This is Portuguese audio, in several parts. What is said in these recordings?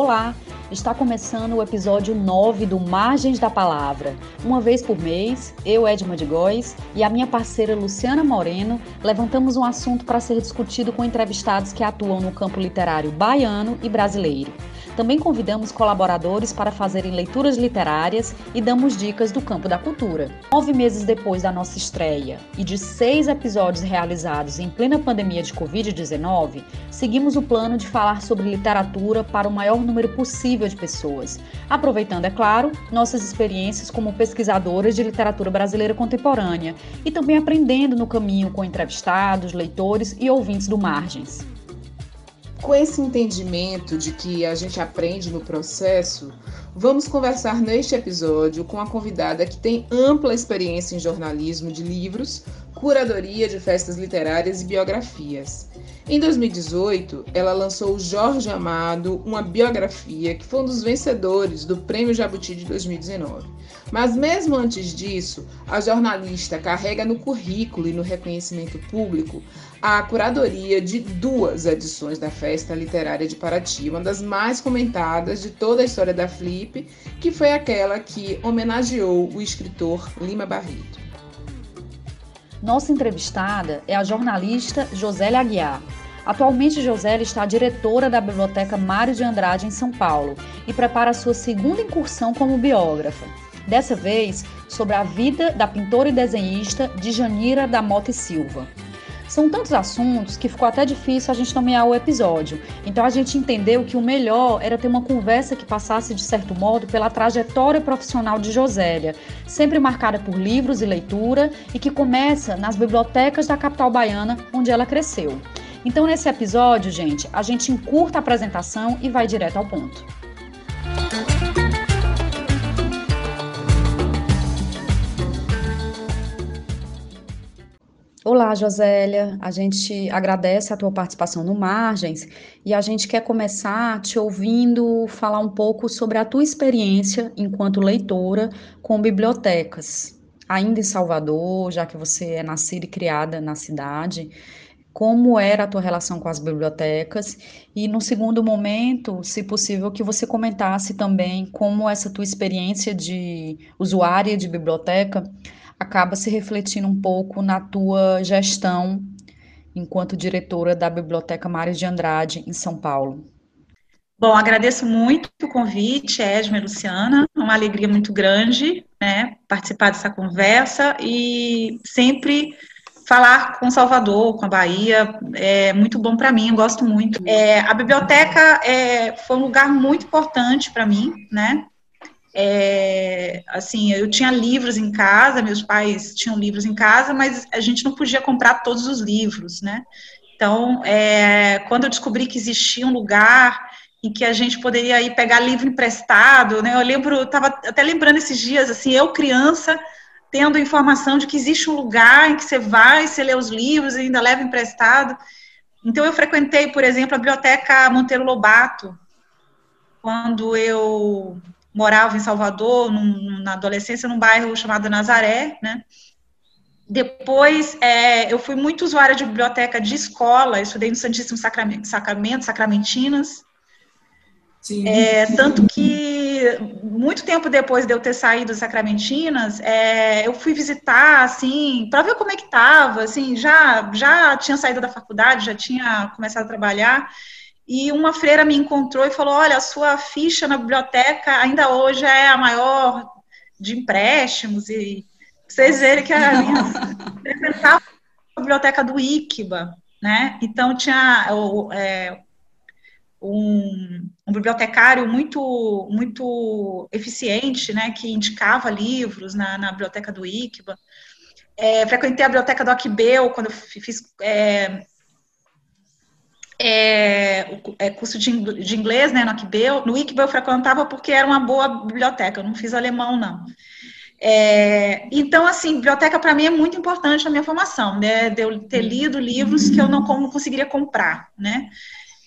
Olá, está começando o episódio 9 do Margens da Palavra. Uma vez por mês, eu, Edma de Góes, e a minha parceira Luciana Moreno levantamos um assunto para ser discutido com entrevistados que atuam no campo literário baiano e brasileiro. Também convidamos colaboradores para fazerem leituras literárias e damos dicas do campo da cultura. Nove meses depois da nossa estreia e de seis episódios realizados em plena pandemia de Covid-19, seguimos o plano de falar sobre literatura para o maior número possível de pessoas, aproveitando, é claro, nossas experiências como pesquisadoras de literatura brasileira contemporânea e também aprendendo no caminho com entrevistados, leitores e ouvintes do Margens. Com esse entendimento de que a gente aprende no processo, vamos conversar neste episódio com a convidada que tem ampla experiência em jornalismo de livros, curadoria de festas literárias e biografias. Em 2018, ela lançou Jorge Amado, uma biografia que foi um dos vencedores do Prêmio Jabuti de 2019. Mas mesmo antes disso, a jornalista carrega no currículo e no reconhecimento público a curadoria de duas edições da Festa Literária de Paraty, uma das mais comentadas de toda a história da Flip, que foi aquela que homenageou o escritor Lima Barreto. Nossa entrevistada é a jornalista Josélia Aguiar. Atualmente, Josélia está diretora da Biblioteca Mário de Andrade, em São Paulo, e prepara sua segunda incursão como biógrafa. Dessa vez, sobre a vida da pintora e desenhista Djanira da Mota e Silva. São tantos assuntos que ficou até difícil a gente nomear o episódio. Então a gente entendeu que o melhor era ter uma conversa que passasse, de certo modo, pela trajetória profissional de Josélia, sempre marcada por livros e leitura e que começa nas bibliotecas da capital baiana, onde ela cresceu. Então, nesse episódio, gente, a gente encurta a apresentação e vai direto ao ponto. Olá, Josélia. A gente agradece a tua participação no Margens e a gente quer começar te ouvindo falar um pouco sobre a tua experiência enquanto leitora com bibliotecas. Ainda em Salvador, já que você é nascida e criada na cidade, como era a tua relação com as bibliotecas e no segundo momento, se possível, que você comentasse também como essa tua experiência de usuária de biblioteca acaba se refletindo um pouco na tua gestão enquanto diretora da Biblioteca Mário de Andrade, em São Paulo. Bom, agradeço muito o convite, Edma e Luciana, uma alegria muito grande, né, participar dessa conversa e sempre falar com Salvador, com a Bahia, é muito bom para mim, eu gosto muito. É, a biblioteca é, foi um lugar muito importante para mim, né, é, assim, eu tinha livros em casa, meus pais tinham livros em casa, mas a gente não podia comprar todos os livros, né? Então, é, quando eu descobri que existia um lugar em que a gente poderia ir pegar livro emprestado, né? Eu lembro, estava até lembrando esses dias, assim, eu criança tendo informação de que existe um lugar em que você vai, você lê os livros e ainda leva emprestado. Então, eu frequentei, por exemplo, a biblioteca Monteiro Lobato, quando eu morava em Salvador, num, na adolescência, num bairro chamado Nazaré, né? Depois, é, eu fui muito usuária de biblioteca de escola, estudei no Santíssimo Sacramento, Sacramento Sacramentinas. É, tanto que muito tempo depois de eu ter saído das Sacramentinas, é, eu fui visitar, assim, para ver como é que estava, assim, já, já tinha saído da faculdade, já tinha começado a trabalhar, e uma freira me encontrou e falou, olha, a sua ficha na biblioteca ainda hoje é a maior de empréstimos, e vocês verem que a minha representava a biblioteca do ICBA, né, então tinha o, é, um, um, bibliotecário muito muito eficiente, né, que indicava livros na, na biblioteca do ICBA. É, frequentei a biblioteca do Aquibeu quando eu fiz é, é, é, curso de, inglês, né, no Aquibeu. No eu frequentava porque era uma boa biblioteca, eu não fiz alemão, não. É, então, assim, biblioteca para mim é muito importante na minha formação, né, de eu ter lido livros que eu não, conseguiria comprar, né.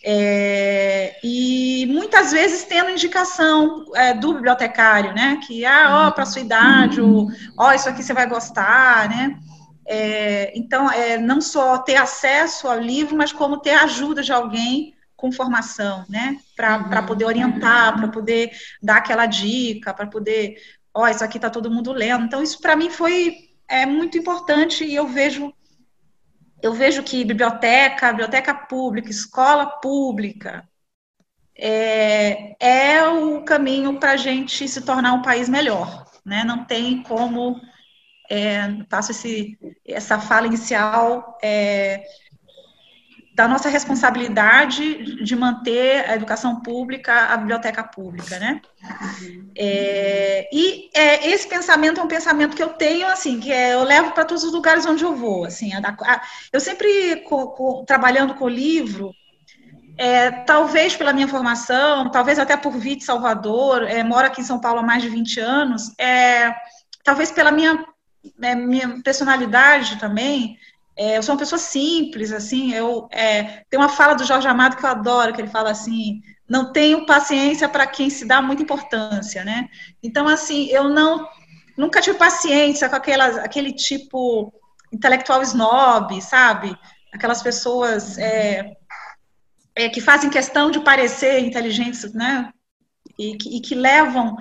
É, e muitas vezes tendo indicação é, do bibliotecário, né? Que, ah, ó, para sua idade, ó, isso aqui você vai gostar, né? É, então, é, não só ter acesso ao livro, mas como ter a ajuda de alguém com formação, né? Para uhum. poder orientar, para poder dar aquela dica, para poder, ó, isso aqui está todo mundo lendo. Então, isso para mim foi é, muito importante e eu vejo eu vejo que biblioteca, biblioteca pública, escola pública, é, é o caminho para a gente se tornar um país melhor. Né? Não tem como, é, faço esse, essa fala inicial, é, da nossa responsabilidade de manter a educação pública, a biblioteca pública, né? É, e é, esse pensamento é um pensamento que eu tenho, assim, que é, eu levo para todos os lugares onde eu vou, assim, a, a, eu sempre co, co, trabalhando com o livro, é, talvez pela minha formação, talvez até por vir de Salvador, é, moro aqui em São Paulo há mais de 20 anos, é, talvez pela minha, é, minha personalidade também, é, eu sou uma pessoa simples, assim, eu é, tem uma fala do Jorge Amado que eu adoro, que ele fala assim, não tenho paciência para quem se dá muita importância, né? Então, assim, eu não nunca tive paciência com aquelas, aquele tipo intelectual snob, sabe? Aquelas pessoas é, é, que fazem questão de parecer inteligentes, né? E que, e que levam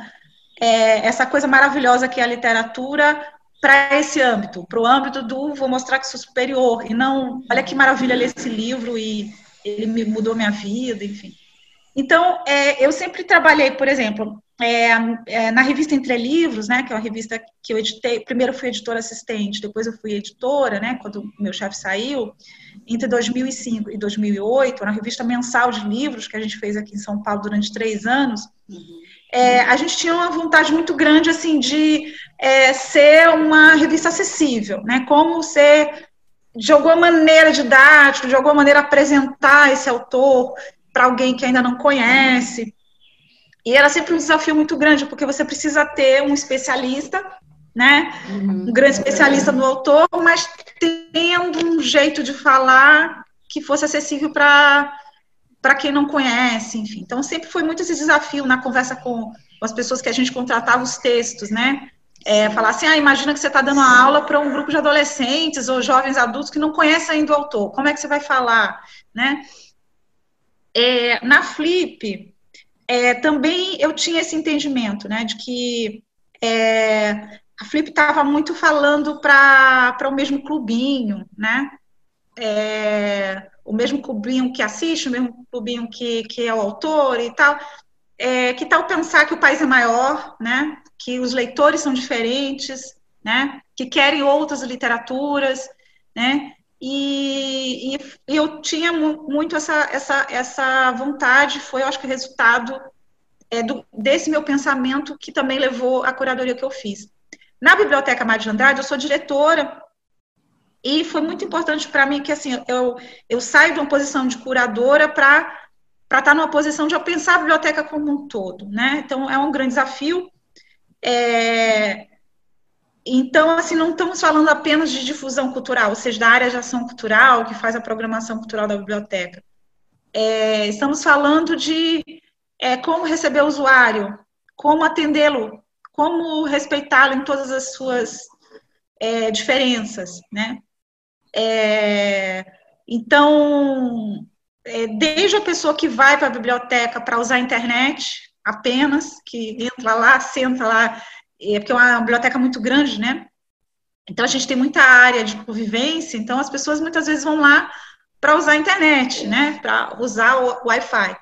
é, essa coisa maravilhosa que é a literatura para esse âmbito, para o âmbito do vou mostrar que sou superior, e não, olha que maravilha ler esse livro e ele me mudou minha vida, enfim. Então, é, eu sempre trabalhei, por exemplo, é, é, na revista Entre Livros, né, que é uma revista que eu editei, primeiro fui editora assistente, depois eu fui editora, né, quando meu chefe saiu, entre 2005 e 2008, uma revista mensal de livros que a gente fez aqui em São Paulo durante três anos, uhum é, a gente tinha uma vontade muito grande assim de é, ser uma revista acessível, né? Como ser de alguma maneira didático, de alguma maneira apresentar esse autor para alguém que ainda não conhece. E era sempre um desafio muito grande, porque você precisa ter um especialista, né? Uhum. Um grande especialista no autor, mas tendo um jeito de falar que fosse acessível para para quem não conhece, enfim. Então, sempre foi muito esse desafio na conversa com, as pessoas que a gente contratava os textos, né? É, falar assim, ah, imagina que você está dando uma aula para um grupo de adolescentes ou jovens adultos que não conhecem ainda o autor. Como é que você vai falar, né? É, na Flip, é, também eu tinha esse entendimento, né, de que é, a Flip estava muito falando para o mesmo clubinho, né? É, o mesmo clubinho que assiste, o mesmo clubinho que, que é o autor e tal. É, que tal pensar que o país é maior, né? Que os leitores são diferentes, né? Que querem outras literaturas, né? E, e eu tinha muito essa, essa, essa vontade, foi, eu acho que, resultado é, do, desse meu pensamento que também levou à curadoria que eu fiz. Na Biblioteca Mário de Andrade, eu sou diretora e foi muito importante para mim que assim eu, eu saio de uma posição de curadora para para estar tá numa posição de eu pensar a biblioteca como um todo, né? Então é um grande desafio. É... Então, assim, não estamos falando apenas de difusão cultural, ou seja, da área de ação cultural que faz a programação cultural da biblioteca. É... Estamos falando de é, como receber o usuário, como atendê-lo, como respeitá-lo em todas as suas é, diferenças, né? É, então, é, desde a pessoa que vai para a biblioteca para usar a internet, apenas, que entra lá, senta lá, é porque é uma biblioteca muito grande, né? Então a gente tem muita área de convivência, então as pessoas muitas vezes vão lá para usar a internet, né? Para usar o Wi-Fi.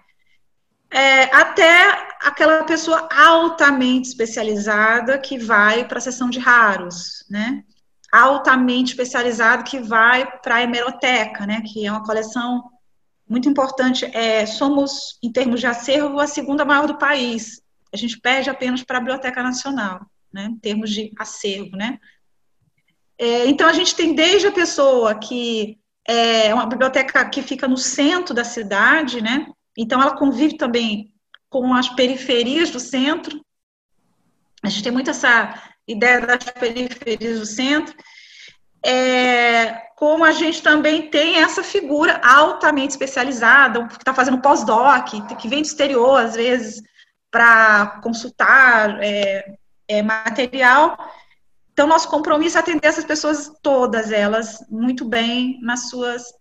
É, até aquela pessoa altamente especializada que vai para a sessão de raros, né? Altamente especializado que vai para a hemeroteca, né? Que é uma coleção muito importante. É, somos, em termos de acervo, a segunda maior do país. A gente perde apenas para a Biblioteca Nacional, né? Em termos de acervo, né? É, então a gente tem desde a pessoa que é uma biblioteca que fica no centro da cidade, né? Então ela convive também com as periferias do centro. A gente tem muito essa ideia das periferias do centro. É, como a gente também tem essa figura altamente especializada, que está fazendo pós-doc, que vem do exterior, às vezes, para consultar é, é, material. Então, nosso compromisso é atender essas pessoas, todas elas, muito bem nas suas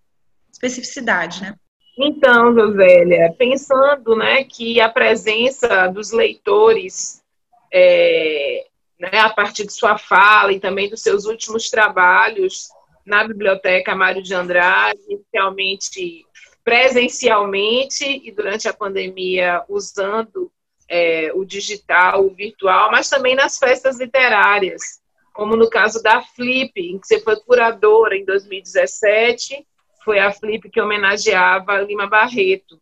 especificidades, né? Então, Josélia, pensando né, que a presença dos leitores, é, né, a partir de sua fala e também dos seus últimos trabalhos na Biblioteca Mário de Andrade, inicialmente presencialmente e durante a pandemia usando é, o digital, o virtual, mas também nas festas literárias, como no caso da Flip, em que você foi curadora em 2017 foi a Flip que homenageava Lima Barreto.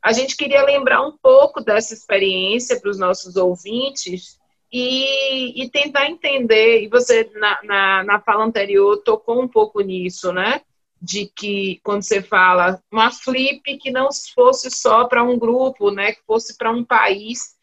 A gente queria lembrar um pouco dessa experiência para os nossos ouvintes e, e, tentar entender, e você na, na, na fala anterior tocou um pouco nisso, né? De que quando você fala uma flip que não fosse só para um grupo, né? Que fosse para um país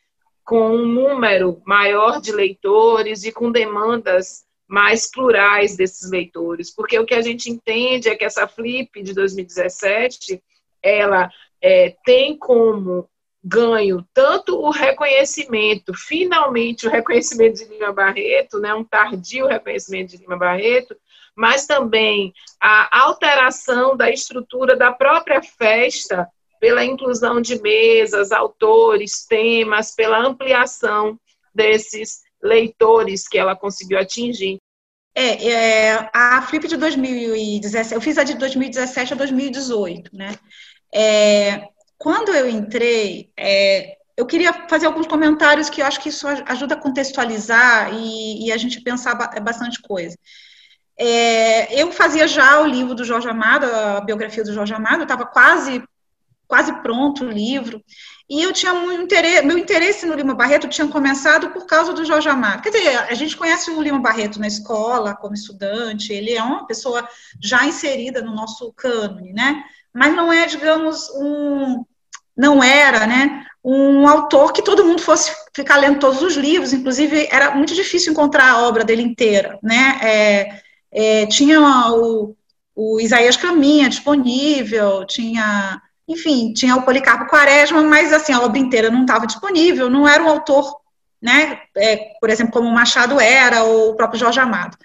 com um número maior de leitores e com demandas mais plurais desses leitores, porque o que a gente entende é que essa Flip de 2017, ela é, tem como ganho tanto o reconhecimento, finalmente o reconhecimento de Lima Barreto, né, um tardio reconhecimento de Lima Barreto, mas também a alteração da estrutura da própria festa pela inclusão de mesas, autores, temas, pela ampliação desses leitores que ela conseguiu atingir. É, é, a Flip de 2017, eu fiz a de 2017 a 2018, né? É, quando eu entrei, é, eu queria fazer alguns comentários que eu acho que isso ajuda a contextualizar e, e a gente pensar bastante coisa. É, eu fazia já o livro do Jorge Amado, a biografia do Jorge Amado, estava quase quase pronto o livro. E eu tinha interesse, meu interesse no Lima Barreto tinha começado por causa do Jorge Amado. Quer dizer, a gente conhece o Lima Barreto na escola, como estudante, ele é uma pessoa já inserida no nosso cânone, né? Mas não é, digamos, um. Não era, né? Um autor que todo mundo fosse ficar lendo todos os livros, inclusive era muito difícil encontrar a obra dele inteira, né? É, é, tinha o, o Isaías Caminha disponível, tinha enfim, tinha o Policarpo Quaresma, mas assim, a obra inteira não estava disponível, não era um autor, né, é, por exemplo, como o Machado era, ou o próprio Jorge Amado.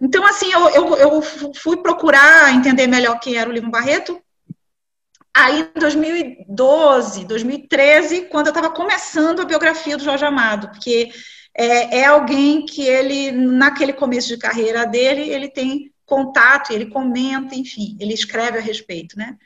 Então, assim, eu, eu, eu fui procurar entender melhor quem era o Lima Barreto, aí em 2012, 2013, quando eu estava começando a biografia do Jorge Amado, porque é, é, alguém que ele, naquele começo de carreira dele, ele tem contato, ele comenta, enfim, ele escreve a respeito, né?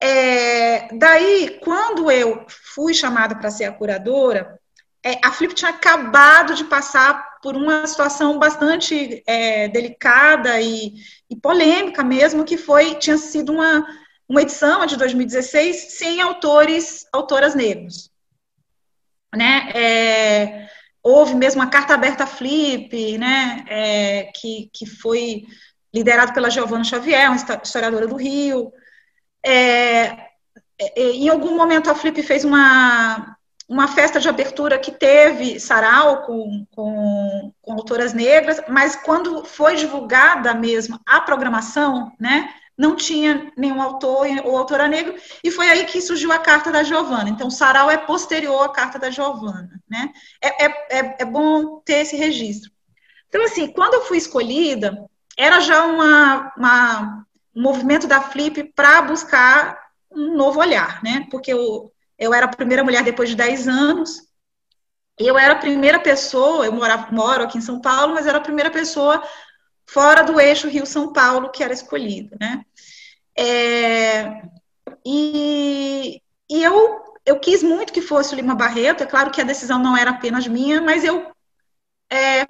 É, daí, quando eu fui chamada para ser a curadora, é, a Flip tinha acabado de passar por uma situação bastante é, delicada e, e, polêmica mesmo, que foi tinha sido uma, uma edição de 2016 sem autores, autoras negros. Né? É, houve mesmo uma carta aberta Flip, né? É, que, que foi liderado pela Giovanna Xavier, uma historiadora do Rio, é, é, em algum momento a Flip fez uma, uma festa de abertura que teve sarau com, com, com, autoras negras, mas quando foi divulgada mesmo a programação, né, não tinha nenhum autor ou autora negro, e foi aí que surgiu a carta da Giovana. Então, sarau é posterior à carta da Giovana, né? É, é, é, é bom ter esse registro. Então, assim, quando eu fui escolhida, era já uma, uma movimento da Flip para buscar um novo olhar, né? Porque o, Eu era a primeira mulher depois de 10 anos. Eu era a primeira pessoa, eu morava, moro aqui em São Paulo, mas era a primeira pessoa fora do eixo Rio-São Paulo que era escolhida, né? É, e, e eu, eu quis muito que fosse o Lima Barreto, é claro que a decisão não era apenas minha, mas eu, é,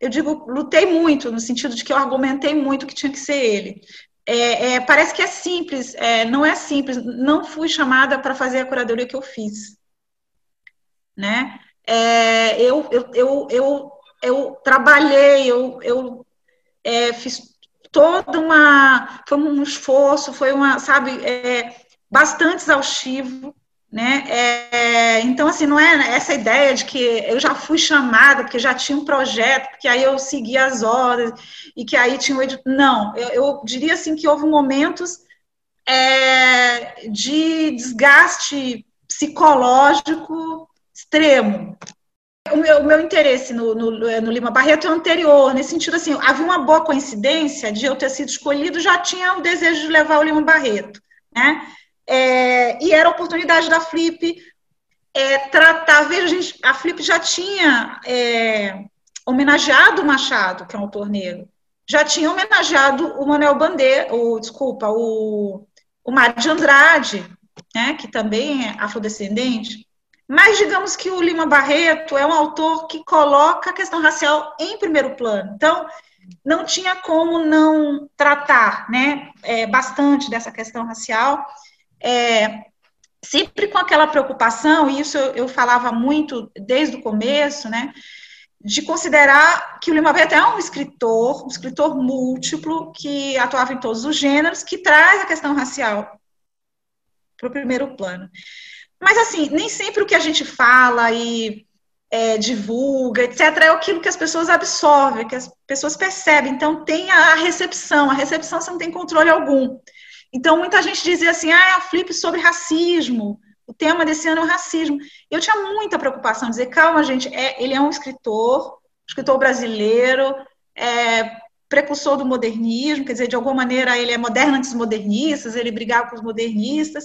eu digo, lutei muito, no sentido de que eu argumentei muito que tinha que ser ele. É, é, parece que é simples, é, não é simples, não fui chamada para fazer a curadoria que eu fiz, né? É, eu, eu, eu, eu, eu trabalhei, eu, eu é, fiz toda uma, foi um esforço, foi uma, sabe, é, bastante exaustivo, né? É, então, assim, não é essa ideia de que eu já fui chamada, porque já tinha um projeto, porque aí eu seguia as ordens, e que aí tinha o editor. Não, eu, eu, diria assim que houve momentos é, de desgaste psicológico extremo. O meu, o meu interesse no, no, no, Lima Barreto é anterior, nesse sentido assim, havia uma boa coincidência de eu ter sido escolhido, já tinha o desejo de levar o Lima Barreto, né? É, e era a oportunidade da Flip é, tratar. Veja, a, gente, a Flip já tinha é, homenageado o Machado, que é um autor negro, já tinha homenageado o Manuel Bandeira, o, desculpa, o, o Mário de Andrade, né, que também é afrodescendente. Mas digamos que o Lima Barreto é um autor que coloca a questão racial em primeiro plano. Então, não tinha como não tratar né, é, bastante dessa questão racial é, sempre com aquela preocupação, e isso eu, eu, falava muito desde o começo, né, de considerar que o Lima Barreto é um escritor, um escritor múltiplo, que atuava em todos os gêneros, que traz a questão racial para o primeiro plano. Mas, assim, nem sempre o que a gente fala e é, divulga, etc., é aquilo que as pessoas absorvem, que as pessoas percebem. Então, tem a recepção. A recepção você não tem controle algum. Então, muita gente dizia assim, ah, é a flip sobre racismo, o tema desse ano é o racismo. Eu tinha muita preocupação, dizer, calma, gente, é, ele é um escritor, escritor brasileiro, é, precursor do modernismo, quer dizer, de alguma maneira ele é moderno antes dos modernistas, ele brigava com os modernistas,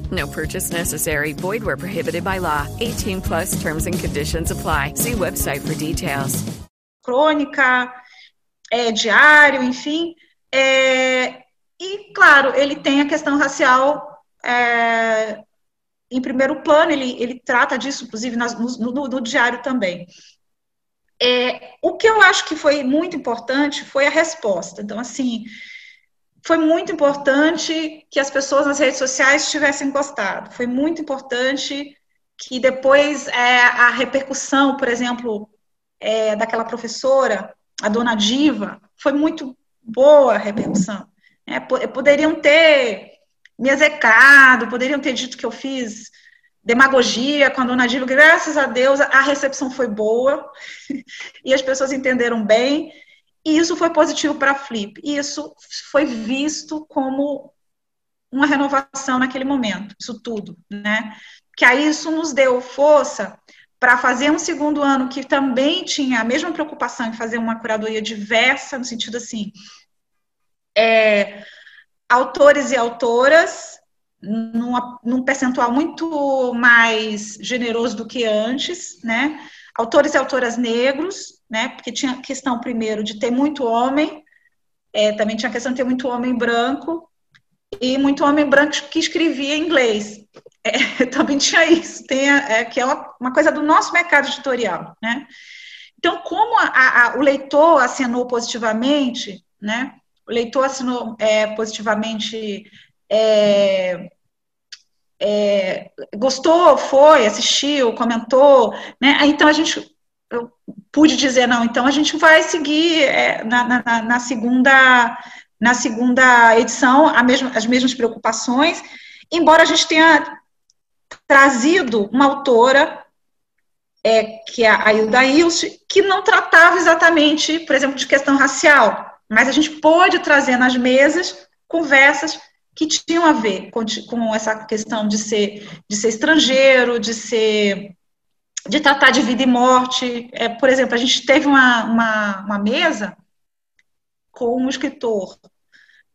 No purchase necessary. Void where prohibited by law. 18 plus terms and conditions apply. See website for details. Crônica, é, diário, enfim. É, e, claro, ele tem a questão racial é, em primeiro plano, ele, ele trata disso, inclusive, no, no, no diário também. É, o que eu acho que foi muito importante foi a resposta. Então, assim, foi muito importante que as pessoas nas redes sociais tivessem gostado. Foi muito importante que depois é, a repercussão, por exemplo, é, daquela professora, a dona Diva, foi muito boa repercussão. É, poderiam ter me execrado, poderiam ter dito que eu fiz demagogia com a dona Diva. Graças a Deus, a recepção foi boa e as pessoas entenderam bem. E isso foi positivo para a Flip. E isso foi visto como uma renovação naquele momento, isso tudo, né? Que aí isso nos deu força para fazer um segundo ano que também tinha a mesma preocupação em fazer uma curadoria diversa, no sentido assim, é, autores e autoras, numa, num percentual muito mais generoso do que antes, né? Autores e autoras negros, né? Porque tinha questão primeiro de ter muito homem, é, também tinha questão de ter muito homem branco e muito homem branco que escrevia inglês. É, também tinha isso, tem é, que é uma, coisa do nosso mercado editorial, né? Então, como a, a, o leitor acenou positivamente, né? O leitor assinou é, positivamente, é, é, gostou, foi, assistiu, comentou, né? Então a gente pude dizer não, então a gente vai seguir é, na, na, na segunda na segunda edição mesma, as mesmas preocupações, embora a gente tenha trazido uma autora é, que é a Hilda Ilse, que não tratava exatamente, por exemplo, de questão racial, mas a gente pôde trazer nas mesas conversas que tinham a ver com, com essa questão de ser, de ser estrangeiro, de ser de tratar de vida e morte. É, por exemplo, a gente teve uma, uma, uma mesa com um escritor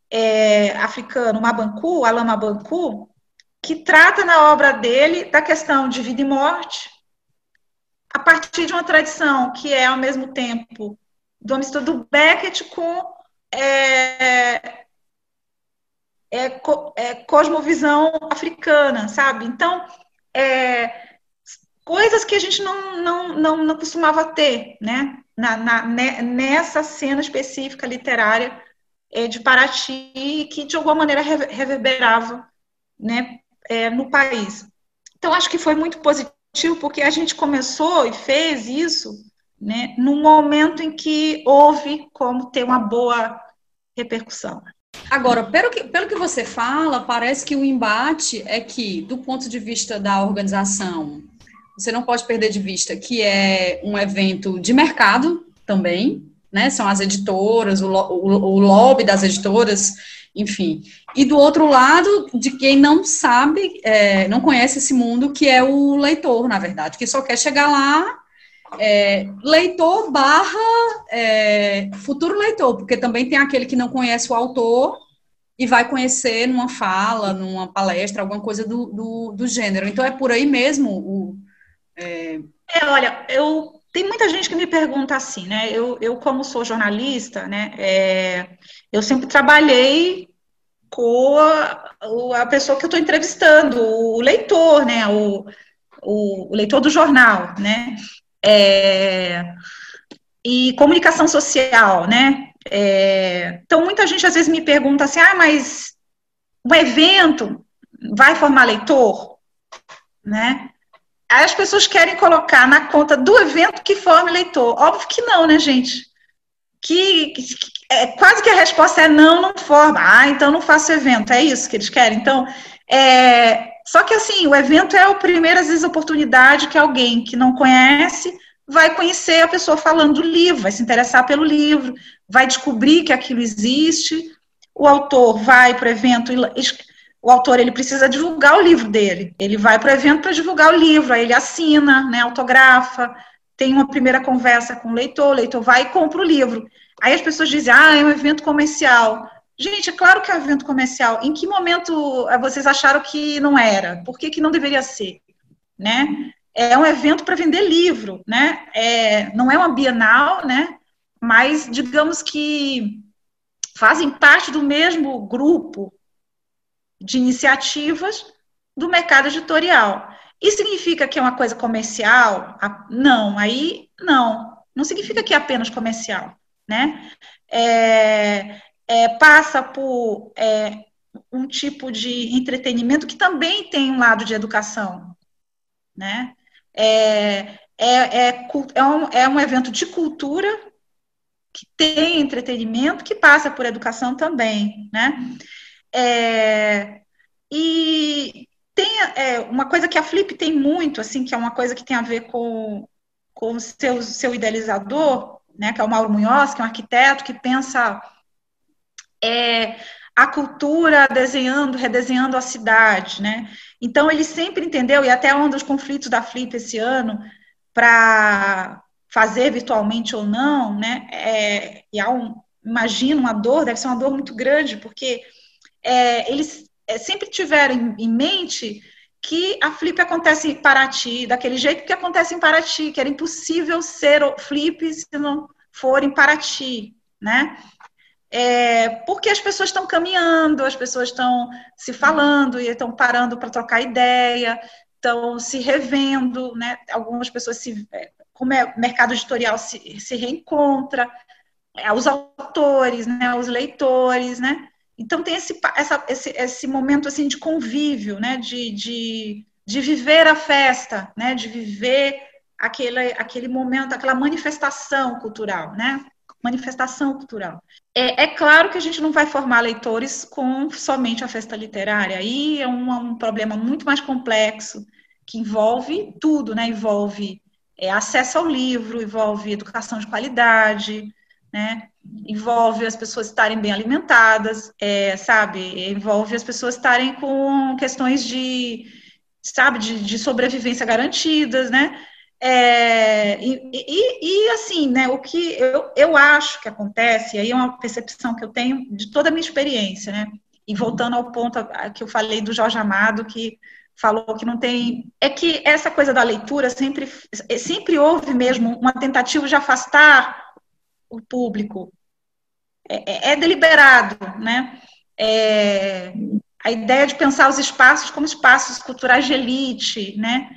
é, africano, Mabanku, Alain Mabanku, que trata na obra dele da questão de vida e morte, a partir de uma tradição que é, ao mesmo tempo, do mistura do Beckett com é, é, é, cosmovisão africana, sabe? Então, é, coisas que a gente não, não, não, não costumava ter, né? Na, na, nessa cena específica literária é, de Paraty, que de alguma maneira reverberava né, é, no país. Então, acho que foi muito positivo, porque a gente começou e fez isso né, num momento em que houve como ter uma boa repercussão. Agora, pelo que, pelo que você fala, parece que o embate é que, do ponto de vista da organização, você não pode perder de vista que é um evento de mercado também, né? São as editoras, o, o, o lobby das editoras, enfim. E do outro lado, de quem não sabe, é, não conhece esse mundo, que é o leitor, na verdade, que só quer chegar lá, é, leitor barra é, futuro leitor, porque também tem aquele que não conhece o autor e vai conhecer numa fala, numa palestra, alguma coisa do, do, do gênero. Então é por aí mesmo o. É... é olha, eu tem muita gente que me pergunta assim, né? Eu, eu como sou jornalista, né? É, eu sempre trabalhei com a, a pessoa que eu estou entrevistando, o leitor, né? O, o, o, leitor do jornal, né? É, e comunicação social, né? É, então, muita gente às vezes me pergunta assim, ah, mas o evento vai formar leitor? Né? Aí as pessoas querem colocar na conta do evento que forma eleitor. Óbvio que não, né, gente? Que, que é, quase que a resposta é não, não forma. Ah, então não faço evento. É isso que eles querem. Então, é, só que assim, o evento é o primeiro, às vezes, oportunidade que alguém que não conhece vai conhecer a pessoa falando do livro, vai se interessar pelo livro, vai descobrir que aquilo existe. O autor vai para o evento o autor ele precisa divulgar o livro dele. Ele vai para o evento para divulgar o livro, aí ele assina, né, autografa, tem uma primeira conversa com o leitor, o leitor vai e compra o livro. Aí as pessoas dizem, ah, é um evento comercial. Gente, é claro que é um evento comercial. Em que momento eh, vocês acharam que não era? Por que, que não deveria ser? Né? É um evento para vender livro, né? É, não é uma bienal, né? Mas digamos que fazem parte do mesmo grupo, de iniciativas do mercado editorial. Isso significa que é uma coisa comercial? Não, aí não. Não significa que é apenas comercial, né? É, é, passa por é, um tipo de entretenimento que também tem um lado de educação, né? É, é, é, é, um, é um evento de cultura que tem entretenimento que passa por educação também, né? É, e tem é, uma coisa que a Flip tem muito, assim, que é uma coisa que tem a ver com, com seu, seu idealizador, né, que é o Mauro Munhoz, que é um arquiteto que pensa é, a cultura desenhando, redesenhando a cidade, né? Então ele sempre entendeu, e até um dos conflitos da Flip esse ano, para fazer virtualmente ou não, né? É, e há um, imagino uma dor, deve ser uma dor muito grande, porque é, eles é, sempre tiveram em, mente que a flip acontece em Paraty, daquele jeito que acontece em Paraty, que era impossível ser flip se não for em Paraty, né? É, porque as pessoas estão caminhando, as pessoas estão se falando e estão parando para trocar ideia, estão se revendo, né? Algumas pessoas se, é, como é o mercado editorial se, se reencontra, é, os autores, né? Os leitores, né? Então tem esse, essa, esse, esse momento assim de convívio, né? De, de, de viver a festa, né? De viver aquele, aquele momento, aquela manifestação cultural, né? Manifestação cultural. É, é, claro que a gente não vai formar leitores com somente a festa literária. Aí é um, um problema muito mais complexo que envolve tudo, né? Envolve é, acesso ao livro, envolve educação de qualidade, né? Envolve as pessoas estarem bem alimentadas, é, sabe? Envolve as pessoas estarem com questões de, sabe, de, de sobrevivência garantidas, né? É, e, e, e, assim, né, o que eu, eu acho que acontece, aí é uma percepção que eu tenho de toda a minha experiência, né? E voltando ao ponto que eu falei do Jorge Amado, que falou que não tem. É que essa coisa da leitura sempre, sempre houve mesmo uma tentativa de afastar o público é, é, é deliberado, né? É, a ideia de pensar os espaços como espaços culturais de elite, né?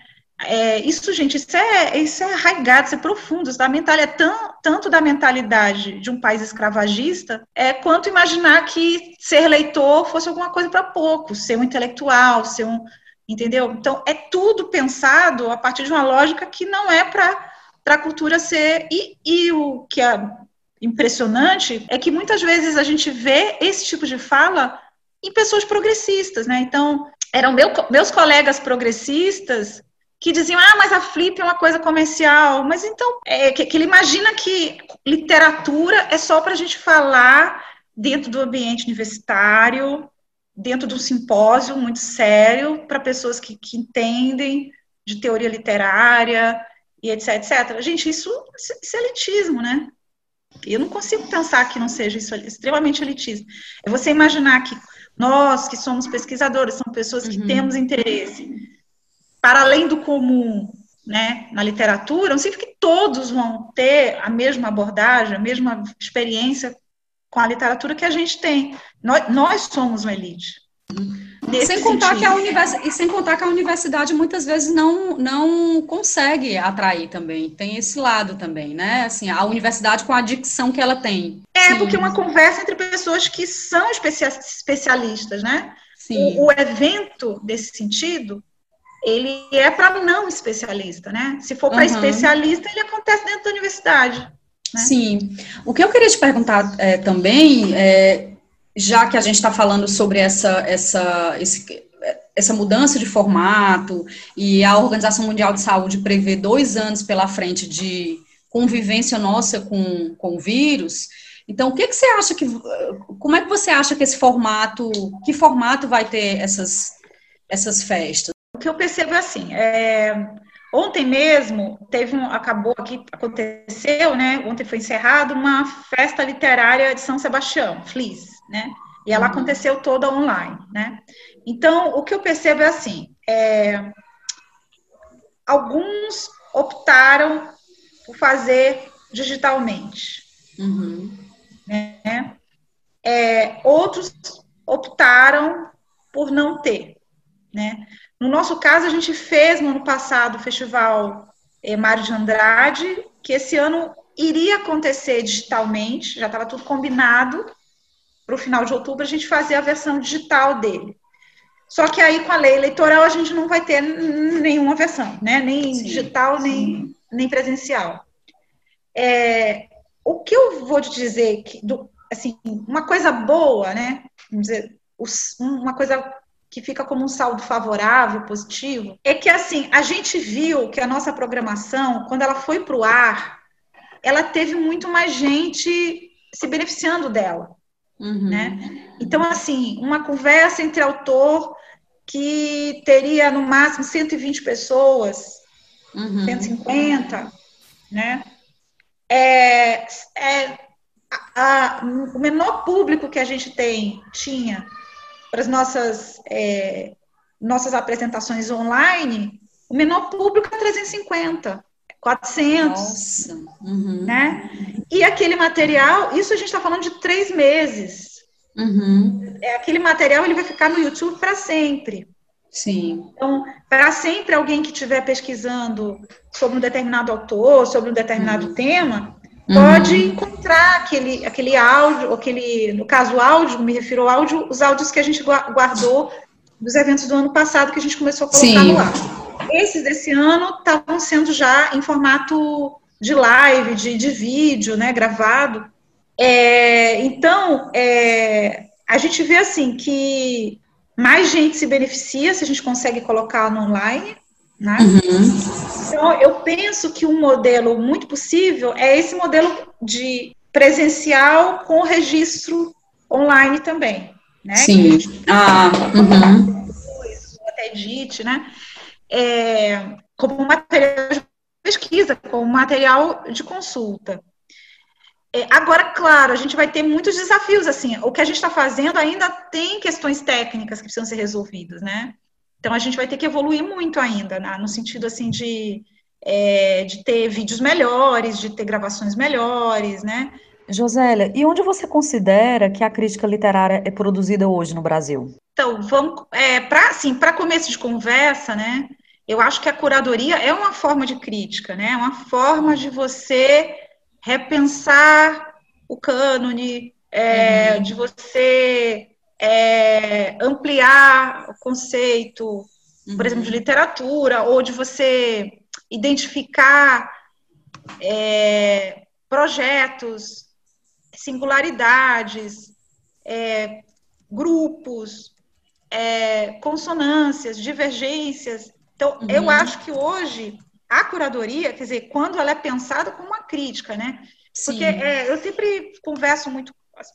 É, isso, gente, isso é, isso é arraigado, isso é profundo, isso da mentalidade, é tão, tanto da mentalidade de um país escravagista, é, quanto imaginar que ser leitor fosse alguma coisa para poucos, ser um intelectual, ser um, entendeu? Então, é tudo pensado a partir de uma lógica que não é para a cultura ser, e, e o que a impressionante é que muitas vezes a gente vê esse tipo de fala em pessoas progressistas, né? Então, eram meu, meus colegas progressistas que diziam, ah, mas a Flip é uma coisa comercial. Mas então, é, que, que ele imagina que literatura é só para a gente falar dentro do ambiente universitário, dentro de um simpósio muito sério, para pessoas que, que entendem de teoria literária e etc, etc. Gente, isso, isso é elitismo, né? Eu não consigo pensar que não seja isso extremamente elitista. É você imaginar que nós, que somos pesquisadores, são pessoas que uhum. temos interesse para além do comum né, na literatura, não significa que todos vão ter a mesma abordagem, a mesma experiência com a literatura que a gente tem. Nós, nós somos uma elite. Sem contar, que a univers... e sem contar que a universidade muitas vezes não, não consegue atrair também. Tem esse lado também, né? Assim, a universidade com a dicção que ela tem. É, Sim. porque é uma conversa entre pessoas que são especialistas, né? Sim. O, o evento, desse sentido, ele é para não especialista, né? Se for para uhum. especialista, ele acontece dentro da universidade. Né? Sim. O que eu queria te perguntar é, também é já que a gente está falando sobre essa, essa, esse, essa mudança de formato e a Organização Mundial de Saúde prevê dois anos pela frente de convivência nossa com, com o vírus, então o que, que você acha que, como é que você acha que esse formato, que formato vai ter essas, essas festas? O que eu percebo é assim, é, Ontem mesmo teve um, acabou aqui, aconteceu, né? Ontem foi encerrado uma festa literária de São Sebastião, Flis né? E ela aconteceu toda online, né? Então, o que eu percebo é assim, é, alguns optaram por fazer digitalmente, uhum. né? É, outros optaram por não ter, né? No nosso caso, a gente fez no ano passado o festival é, Mário de Andrade, que esse ano iria acontecer digitalmente, já estava tudo combinado, para o final de outubro, a gente fazer a versão digital dele. Só que aí, com a lei eleitoral, a gente não vai ter nenhuma versão, né? Nem sim, digital, sim. Nem, nem presencial. É, o que eu vou te dizer, que, do, assim, uma coisa boa, né? Vamos dizer, uma coisa que fica como um saldo favorável, positivo, é que, assim, a gente viu que a nossa programação, quando ela foi para o ar, ela teve muito mais gente se beneficiando dela. Uhum. Né? Então, assim, uma conversa entre autor que teria no máximo 120 pessoas, uhum. 150, né? É, é a, a, o menor público que a gente tem, tinha para as nossas, é, nossas apresentações online, o menor público é 350. 400. Nossa. Uhum. Né? E aquele material, isso a gente está falando de três meses. Uhum. É, aquele material ele vai ficar no YouTube para sempre. Sim. Então, para sempre, alguém que estiver pesquisando sobre um determinado autor, sobre um determinado uhum. tema, uhum. pode encontrar aquele, aquele áudio, aquele, no caso áudio, me refiro ao áudio, os áudios que a gente guardou dos eventos do ano passado que a gente começou a colocar Sim. no ar. Esses desse ano estavam sendo já em formato de live, de, de vídeo, né, gravado. É, então, é, a gente vê assim que mais gente se beneficia se a gente consegue colocar no online, né? Uhum. Então, eu penso que um modelo muito possível é esse modelo de presencial com registro online também, né? Sim. Ah, uhum. Até edite, né? É, como material de pesquisa, como material de consulta. É, agora, claro, a gente vai ter muitos desafios, assim, o que a gente está fazendo ainda tem questões técnicas que precisam ser resolvidas, né? Então, a gente vai ter que evoluir muito ainda, né? no sentido, assim, de, é, de ter vídeos melhores, de ter gravações melhores, né? Josélia, e onde você considera que a crítica literária é produzida hoje no Brasil? Então, vamos, é, para assim, começo de conversa, né? Eu acho que a curadoria é uma forma de crítica, né? É uma forma de você repensar o cânone, é, uhum. de você é, ampliar o conceito, uhum. por exemplo, de uhum. literatura, ou de você identificar é, projetos, singularidades, é, grupos, é, consonâncias, divergências. Então, uhum. eu acho que hoje a curadoria, quer dizer, quando ela é pensada como uma crítica, né? Porque é, eu sempre converso muito com as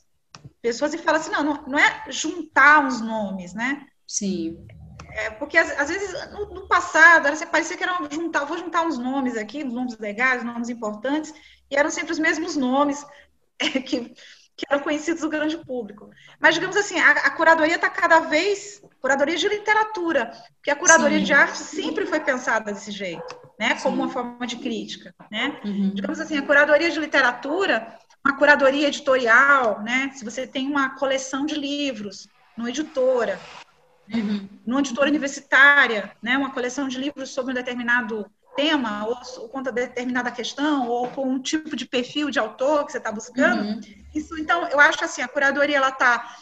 pessoas e falo assim, não, não, não é juntar os nomes, né? Sim. É, porque às, às vezes no, no, passado era, parecia que era juntar, vou juntar uns nomes aqui, nomes legais, nomes importantes, e eram sempre os mesmos nomes é, que que eram conhecidos do grande público. Mas, digamos assim, a, a curadoria está cada vez curadoria de literatura, porque a curadoria Sim. de arte sempre foi pensada desse jeito, né, como Sim. uma forma de crítica, né? Uhum. Digamos assim, a curadoria de literatura, uma curadoria editorial, né? Se você tem uma coleção de livros numa editora, uhum. numa editora universitária, né, uma coleção de livros sobre um determinado tema, ou, ou conta determinada questão, ou com um tipo de perfil de autor que você está buscando. Uhum. Isso, então, eu acho assim, a curadoria, ela está...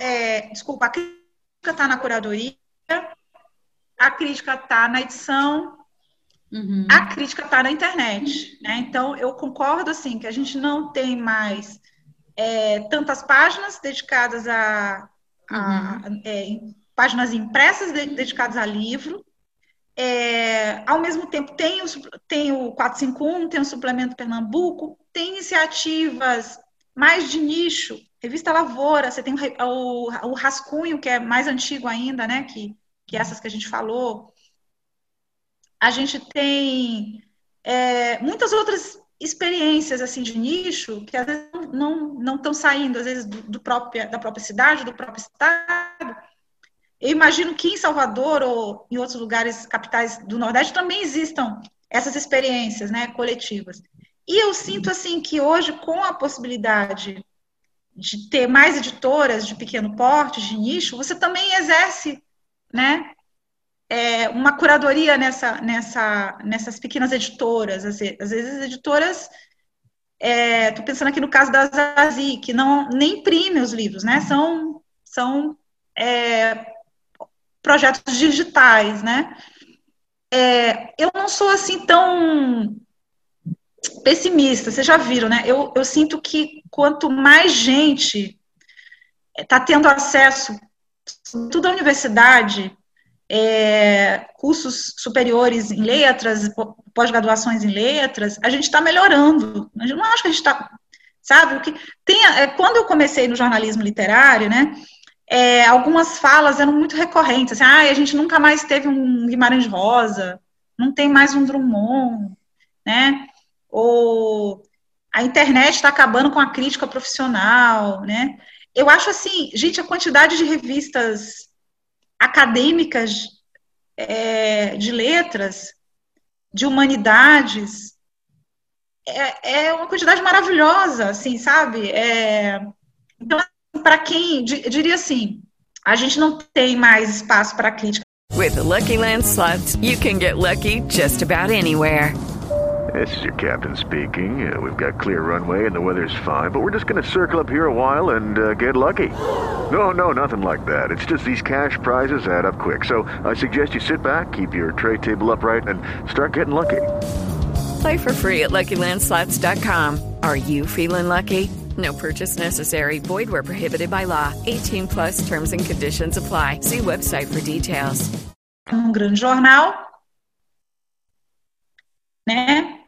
É, desculpa, a crítica está na curadoria, a crítica está na edição, uhum. a crítica está na internet. Né? Então, eu concordo, assim, que a gente não tem mais é, tantas páginas dedicadas a... a uhum. é, páginas impressas dedicadas a livro, é, ao mesmo tempo, tem o, tem o 451, tem o Suplemento Pernambuco, tem iniciativas mais de nicho, Revista Lavoura, você tem o, o, Rascunho, que é mais antigo ainda, né, que, que essas que a gente falou. A gente tem é, muitas outras experiências assim de nicho que às vezes não não estão saindo às vezes do, do própria da própria cidade do próprio estado eu imagino que em Salvador ou em outros lugares, capitais do Nordeste, também existam essas experiências né, coletivas. E eu sinto assim que hoje, com a possibilidade de ter mais editoras de pequeno porte, de nicho, você também exerce né, é, uma curadoria nessa, nessa, nessas pequenas editoras. Às vezes, vezes editoras. Estou é, pensando aqui no caso da Zazi, que não nem imprime os livros, né? São, são é, projetos digitais, né? É, eu não sou assim tão pessimista, vocês já viram, né? Eu, eu sinto que quanto mais gente está tendo acesso, tudo a universidade, é, cursos superiores em letras, pós-graduações em letras, a gente está melhorando. Eu não acho que a gente está, sabe? Que tem, é, quando eu comecei no jornalismo literário, né? É, algumas falas eram muito recorrentes, assim, ah, a gente nunca mais teve um Guimarães Rosa, não tem mais um Drummond, né? Ou a internet está acabando com a crítica profissional, né? Eu acho assim, gente, a quantidade de revistas acadêmicas é, de letras, de humanidades, é, é, uma quantidade maravilhosa, assim, sabe? É, então, para quem diria assim, a gente não tem mais espaço para crítica. With the Lucky Land slots, you can get lucky just about anywhere. This is your captain speaking. Uh, we've got clear runway and the weather's fine, but we're just going to circle up here a while and uh, get lucky. No, no, nothing like that. It's just these cash prizes add up quick. So I suggest you sit back, keep your tray table upright, and start getting lucky. Play for free at LuckyLandSlots.com. Are you feeling lucky? No purchase necessary. Void where prohibited by law. 18 plus terms and conditions apply. See website for details. Um grande jornal. né?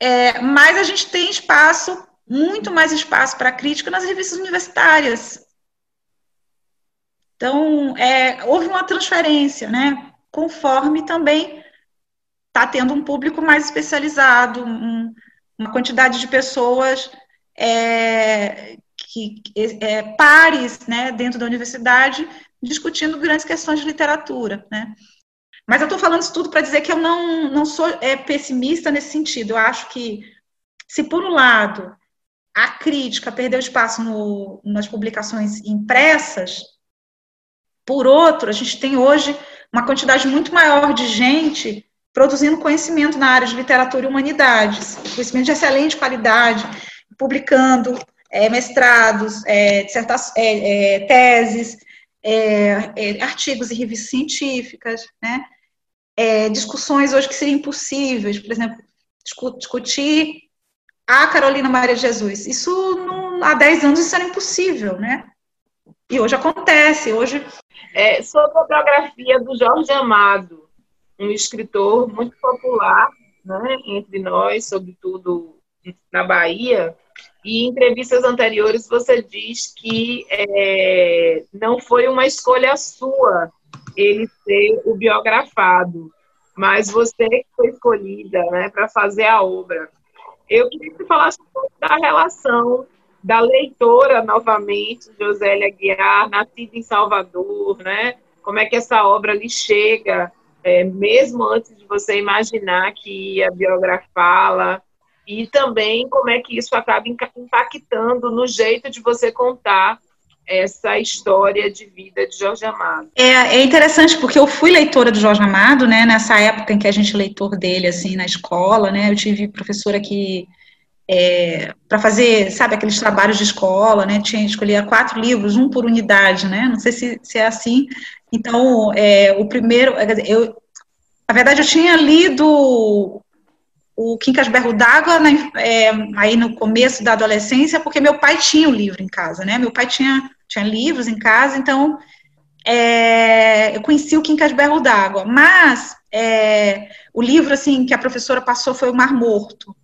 É, mas a gente tem espaço, muito mais espaço para crítica nas revistas universitárias. Então, é, houve uma transferência, né? Conforme também está tendo um público mais especializado, um, uma quantidade de pessoas é, que é, pares né, dentro da universidade discutindo grandes questões de literatura. Né? Mas eu estou falando isso tudo para dizer que eu não, não sou é, pessimista nesse sentido. Eu acho que, se por um lado a crítica perdeu espaço no, nas publicações impressas, por outro, a gente tem hoje uma quantidade muito maior de gente produzindo conhecimento na área de literatura e humanidades, conhecimento de excelente qualidade, publicando é, mestrados, é, é, é teses, é, é, artigos em revistas científicas, né? discussões hoje que seriam impossíveis, por exemplo, discutir a Carolina Maria de Jesus. Isso não, há 10 anos isso era impossível, né? E hoje acontece, hoje... sobre a biografia do Jorge Amado, um escritor muito popular né, entre nós, sobretudo na Bahia, e em entrevistas anteriores você diz que é, não foi uma escolha sua ele ser o biografado, mas você que foi escolhida né, para fazer a obra. Eu queria que você falasse um pouco da relação da leitora, novamente, Josélia Guiar, nascida em Salvador, né? Como é que essa obra lhe chega, é, mesmo antes de você imaginar que ia biografá-la, e também como é que isso acaba impactando no jeito de você contar essa história de vida de Jorge Amado. É, é interessante porque eu fui leitora do Jorge Amado, né, nessa época em que a gente é leitor dele, assim, na escola, né, eu tive professora que é, para fazer, sabe, aqueles trabalhos de escola, né, tinha escolher quatro livros, um por unidade, né, não sei se, se é assim, então, é, o primeiro, eu, na verdade, eu tinha lido o Quincas Berro d'Água né, é, aí no começo da adolescência, porque meu pai tinha o um livro em casa, né? Meu pai tinha, tinha livros em casa, então é, eu conheci o Quincas Berro d'Água. Mas é, o livro assim que a professora passou foi o Mar Morto.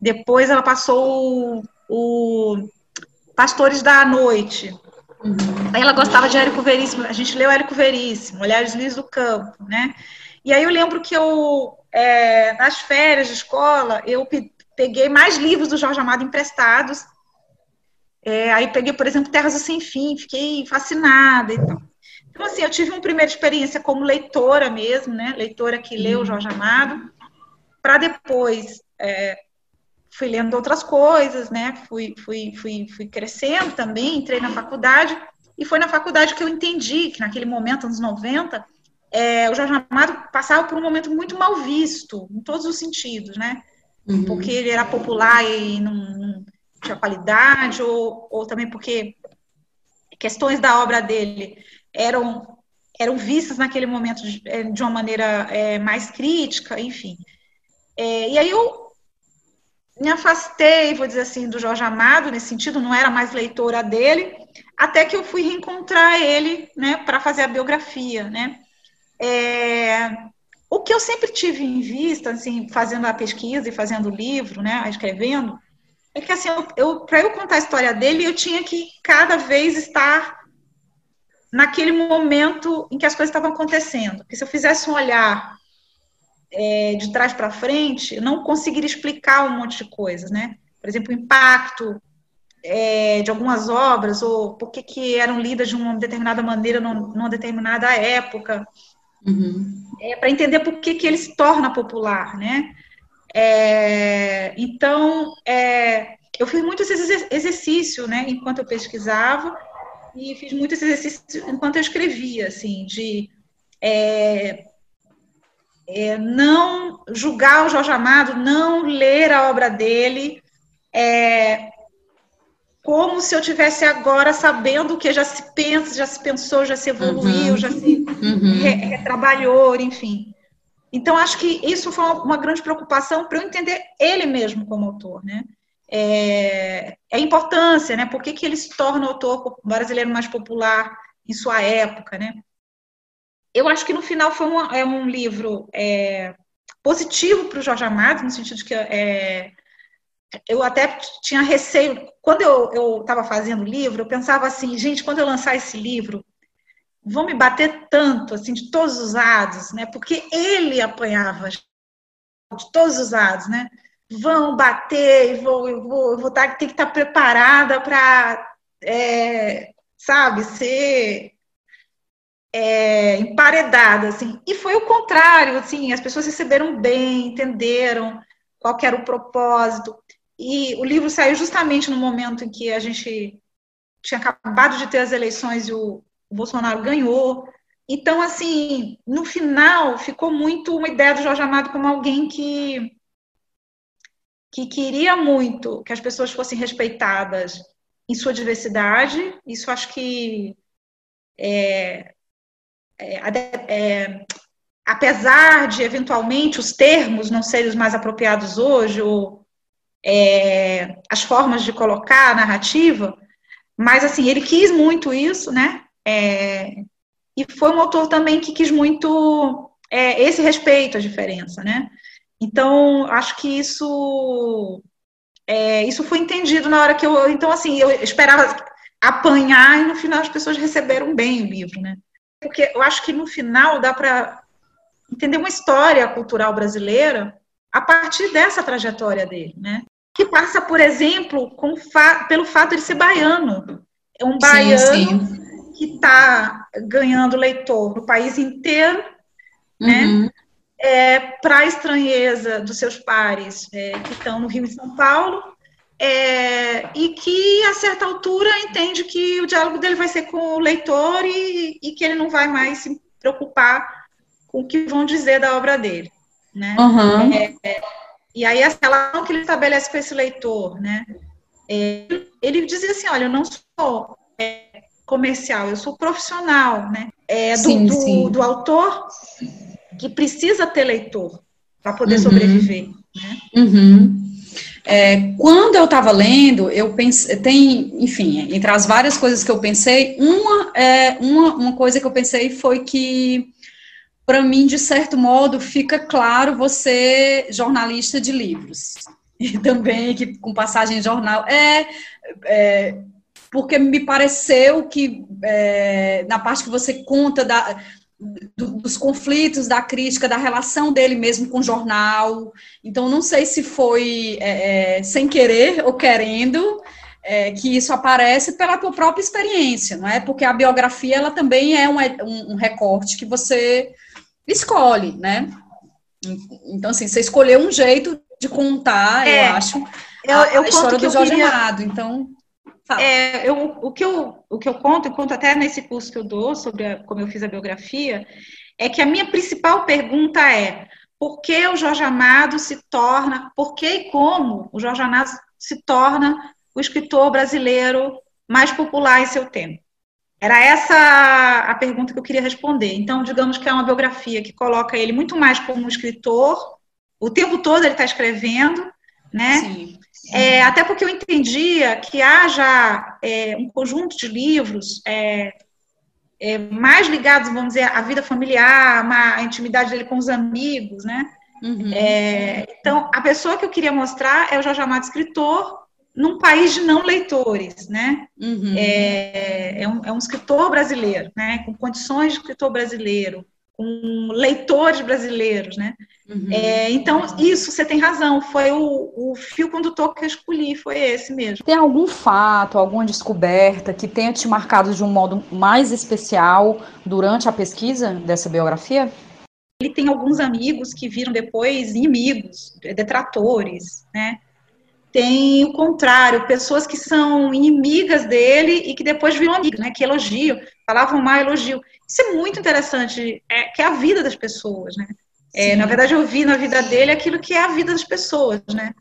Depois ela passou o, o Pastores da Noite. Uhum. Aí ela gostava de Érico Veríssimo. A gente leu Érico Veríssimo, Olhares Lisos do Campo, né? E aí eu lembro que eu é, nas férias de escola, eu peguei mais livros do Jorge Amado emprestados. É, aí peguei, por exemplo, Terras do Sem Fim, fiquei fascinada e tal. Então, assim, eu tive uma primeira experiência como leitora mesmo, né? Leitora que leu Jorge Amado, para depois é, fui lendo outras coisas, né? Fui, fui, fui, fui crescendo também, entrei na faculdade, e foi na faculdade que eu entendi que naquele momento, anos 90, é, o Jorge Amado passava por um momento muito mal visto, em todos os sentidos, né? Uhum. Porque ele era popular e não, não tinha qualidade, ou, ou também porque questões da obra dele eram, eram vistas naquele momento de, é, de uma maneira é, mais crítica, enfim. É, e aí eu me afastei, vou dizer assim, do Jorge Amado, nesse sentido, não era mais leitora dele, até que eu fui reencontrar ele, né, para fazer a biografia, né? É, o que eu sempre tive em vista, assim, fazendo a pesquisa e fazendo o livro, né, escrevendo, é que assim, eu, eu para eu contar a história dele, eu tinha que cada vez estar naquele momento em que as coisas estavam acontecendo. Porque se eu fizesse um olhar é, de trás para frente, eu não conseguiria explicar um monte de coisas, né? Por exemplo, o impacto é, de algumas obras, ou por que, que eram lidas de uma determinada maneira numa determinada época. Uhum. É, para entender por que, que ele se torna popular, né? É, então, é, eu fiz muito esse exercício, né, enquanto eu pesquisava, e fiz muito esse exercício enquanto eu escrevia, assim, de é, é, não julgar o Jorge Amado, não ler a obra dele, é, como se eu tivesse agora sabendo que já se pensa, já se pensou, já se evoluiu, uhum. já se uhum. re, retrabalhou, enfim. Então, acho que isso foi uma, grande preocupação para eu entender ele mesmo como autor, né? É, é a importância, né? Por que, que ele se torna o autor brasileiro mais popular em sua época, né? Eu acho que no final foi um, é um livro é, positivo para o Jorge Amado, no sentido de que é, eu até tinha receio. Quando eu estava fazendo o livro, eu pensava assim, gente, quando eu lançar esse livro, vão me bater tanto, assim, de todos os lados, né? Porque ele apanhava de todos os lados, né? Vão bater, eu vou, eu vou, eu vou tá, ter que estar preparada para, é, sabe, ser é, emparedada, assim. E foi o contrário, assim, as pessoas receberam bem, entenderam qual era o propósito. E o livro saiu justamente no momento em que a gente tinha acabado de ter as eleições e o, Bolsonaro ganhou. Então, assim, no final, ficou muito uma ideia do Jorge Amado como alguém que, que queria muito que as pessoas fossem respeitadas em sua diversidade. Isso acho que é, é, é, apesar de eventualmente os termos não serem os mais apropriados hoje, ou é, as formas de colocar a narrativa, mas assim, ele quis muito isso, né? É, e foi um autor também que quis muito é, esse respeito à diferença, né? Então, acho que isso é, isso foi entendido na hora que eu. Então, assim, eu esperava apanhar e no final as pessoas receberam bem o livro, né? Porque eu acho que no final dá para entender uma história cultural brasileira a partir dessa trajetória dele, né? Que passa, por exemplo, fa pelo fato de ser baiano. É um baiano sim, sim que está ganhando leitor no país inteiro, né? uhum. né? É, para a estranheza dos seus pares é, que estão no Rio e São Paulo, é, e que, a certa altura, entende que o diálogo dele vai ser com o leitor e, e, que ele não vai mais se preocupar com o que vão dizer da obra dele. Né? Uhum. E aí, a relação que ele estabelece com esse leitor, né? É, ele dizia assim: olha, eu não sou é, comercial, eu sou profissional, né? É, do, sim, do, sim. do autor que precisa ter leitor para poder uhum. sobreviver. Né? Uhum. É, quando eu estava lendo, eu pensei, tem, enfim, entre as várias coisas que eu pensei, uma, é, uma, uma coisa que eu pensei foi que, para mim, de certo modo, fica claro você, jornalista de livros, e também que com passagem em jornal, é, é porque me pareceu que é, na parte que você conta da, do, dos conflitos, da crítica, da relação dele mesmo com o jornal. Então, não sei se foi é, é, sem querer ou querendo é, que isso aparece pela tua própria experiência, não é? Porque a biografia ela também é um, um, um recorte que você escolhe, né? Então, assim, você escolheu um jeito de contar, eu é, acho, eu, a, eu a história do Jorge queria... Amado. Então, é, eu, o, que eu, o que eu conto, eu conto até nesse curso que eu dou, sobre a, como eu fiz a biografia, é que a minha principal pergunta é por que o Jorge Amado se torna, por que e como o Jorge Amado se torna o escritor brasileiro mais popular em seu tempo? Era essa a pergunta que eu queria responder. Então, digamos que é uma biografia que coloca ele muito mais como um escritor, o tempo todo ele está escrevendo, né? Sim. É, até porque eu entendia que há já é, um conjunto de livros é, é mais ligados, vamos dizer, à vida familiar, à intimidade dele com os amigos, né? Uhum. É, então, a pessoa que eu queria mostrar é o Jorge Amado escritor num país de não leitores, né? Uhum. É, é, um, é um escritor brasileiro, né? Com condições de escritor brasileiro, com leitores brasileiros, né? Uhum. É, então, isso você tem razão, foi o, o, fio condutor que eu escolhi, foi esse mesmo. Tem algum fato, alguma descoberta que tenha te marcado de um modo mais especial durante a pesquisa dessa biografia? Ele tem alguns amigos que viram depois inimigos, detratores, né? Tem o contrário, pessoas que são inimigas dele e que depois viram amigos, né? Que elogiam, falavam mal, elogiam. Isso é muito interessante, é, que é a vida das pessoas, né? É, na verdade, eu vi na vida dele aquilo que é a vida das pessoas, né?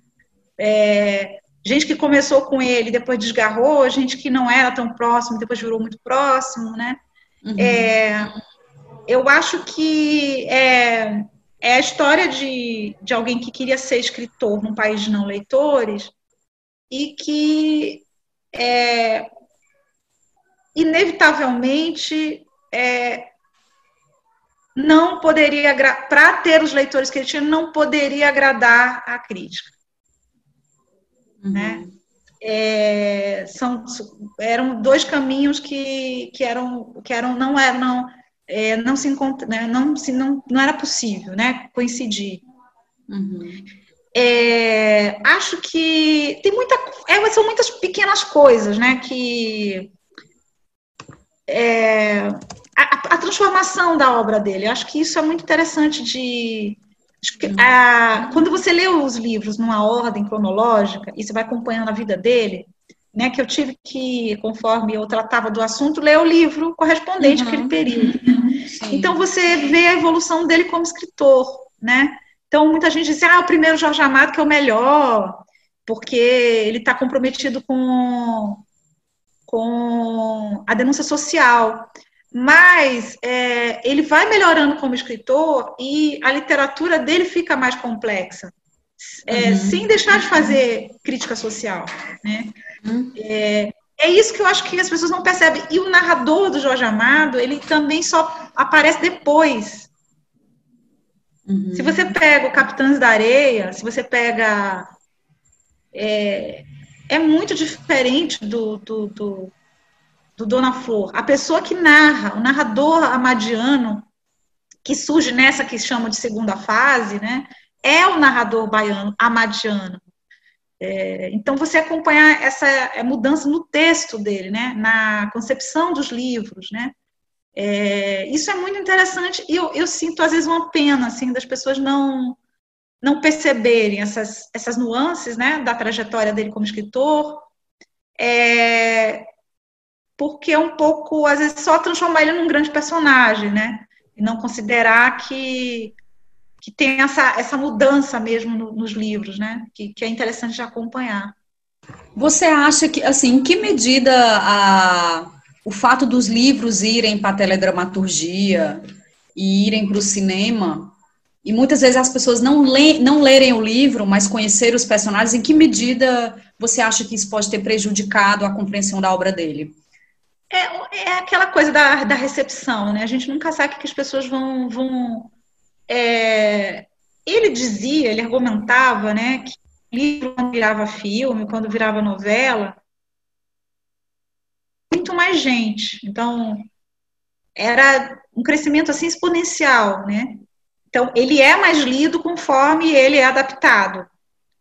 É, gente que começou com ele, depois desgarrou, gente que não era tão próximo, depois virou muito próximo, né? Uhum. É, eu acho que é, é a história de, de alguém que queria ser escritor num país de não leitores e que é, inevitavelmente é, não poderia, para ter os leitores que ele tinha, não poderia agradar a crítica. Uhum. Né? É, são, eram dois caminhos que, que eram que eram não eram não, é, não se encontra, né, não se não, não era possível né coincidir. Uhum. é, acho que tem muita é, são muitas pequenas coisas né que é, a, a, transformação da obra dele. Acho que isso é muito interessante de a, quando você lê os livros numa ordem cronológica e você vai acompanhando a vida dele, né, que eu tive que, conforme eu tratava do assunto, ler o livro correspondente uhum. àquele período. Então você vê a evolução dele como escritor, né? Então muita gente diz, ah, o primeiro Jorge Amado que é o melhor, porque ele está comprometido com, com a denúncia social mas é, ele vai melhorando como escritor e a literatura dele fica mais complexa, é, uhum. sem deixar de fazer crítica social, né? Uhum. É, é, isso que eu acho que as pessoas não percebem. E o narrador do Jorge Amado, ele também só aparece depois. Uhum. Se você pega o Capitães da Areia, se você pega. É, é muito diferente do, do, do do Dona Flor, a pessoa que narra, o narrador amadiano, que surge nessa que chamam de segunda fase, né, é o narrador baiano, amadiano. É, então, você acompanhar essa é, mudança no texto dele, né, na concepção dos livros, né, é, isso é muito interessante e eu, eu, sinto, às vezes, uma pena, assim, das pessoas não não perceberem essas, essas nuances, né, da trajetória dele como escritor, é, porque é um pouco, às vezes, só transformar ele num grande personagem, né? E não considerar que, que tem essa, essa mudança mesmo no, nos livros, né? Que, que é interessante de acompanhar. Você acha que, assim, em que medida a, o fato dos livros irem para a teledramaturgia e irem para o cinema, e muitas vezes as pessoas não, lê, não lerem o livro, mas conhecer os personagens, em que medida você acha que isso pode ter prejudicado a compreensão da obra dele? É, é aquela coisa da, da recepção, né? A gente nunca sabe o que as pessoas vão. vão é... Ele dizia, ele argumentava, né, que livro, quando virava filme, quando virava novela, muito mais gente. Então, era um crescimento assim exponencial, né? Então, ele é mais lido conforme ele é adaptado.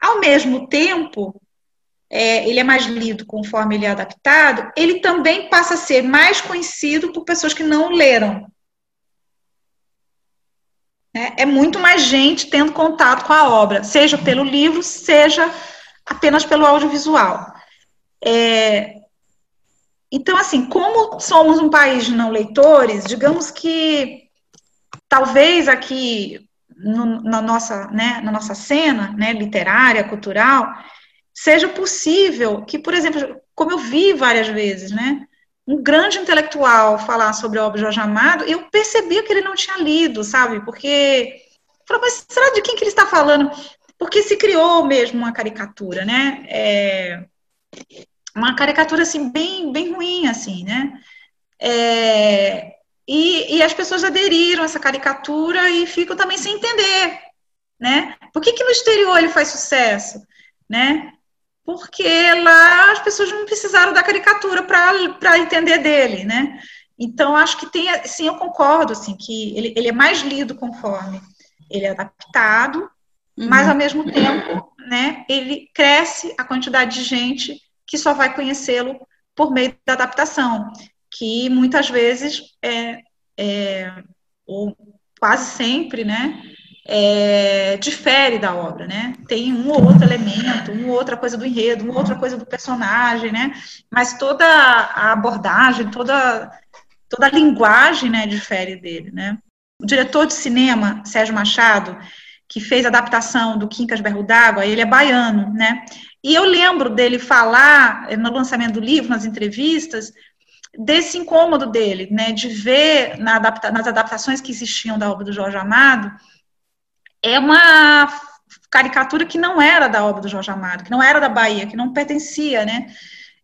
Ao mesmo tempo, é, ele é mais lido conforme ele é adaptado, ele também passa a ser mais conhecido por pessoas que não leram. É, é muito mais gente tendo contato com a obra, seja pelo livro, seja apenas pelo audiovisual. É, então, assim, como somos um país de não leitores, digamos que talvez aqui no, na, nossa, né, na nossa cena né, literária, cultural, seja possível que, por exemplo, como eu vi várias vezes, né, um grande intelectual falar sobre a obra de Jorge Amado, eu percebia que ele não tinha lido, sabe? Porque, falei, mas será de quem que ele está falando? Porque se criou mesmo uma caricatura, né? É, uma caricatura, assim, bem, bem ruim, assim, né? É, e, e, as pessoas aderiram a essa caricatura e ficam também sem entender, né? Por que, que no exterior ele faz sucesso, né? Porque lá as pessoas não precisaram da caricatura para entender dele, né? Então, acho que tem, sim, eu concordo, assim, que ele, ele é mais lido conforme ele é adaptado, uhum. mas, ao mesmo tempo, né, ele cresce a quantidade de gente que só vai conhecê-lo por meio da adaptação, que muitas vezes, é, é, ou quase sempre, né, é, difere da obra, né? Tem um ou outro elemento, uma outra coisa do enredo, uma outra coisa do personagem, né? Mas toda a abordagem, toda, toda a linguagem, né, difere dele, né? O diretor de cinema, Sérgio Machado, que fez a adaptação do Quincas Berro d'Água, ele é baiano, né? E eu lembro dele falar, eh, no lançamento do livro, nas entrevistas, desse incômodo dele, né, de ver na adapta nas adaptações que existiam da obra do Jorge Amado, é uma caricatura que não era da obra do Jorge Amado, que não era da Bahia, que não pertencia, né?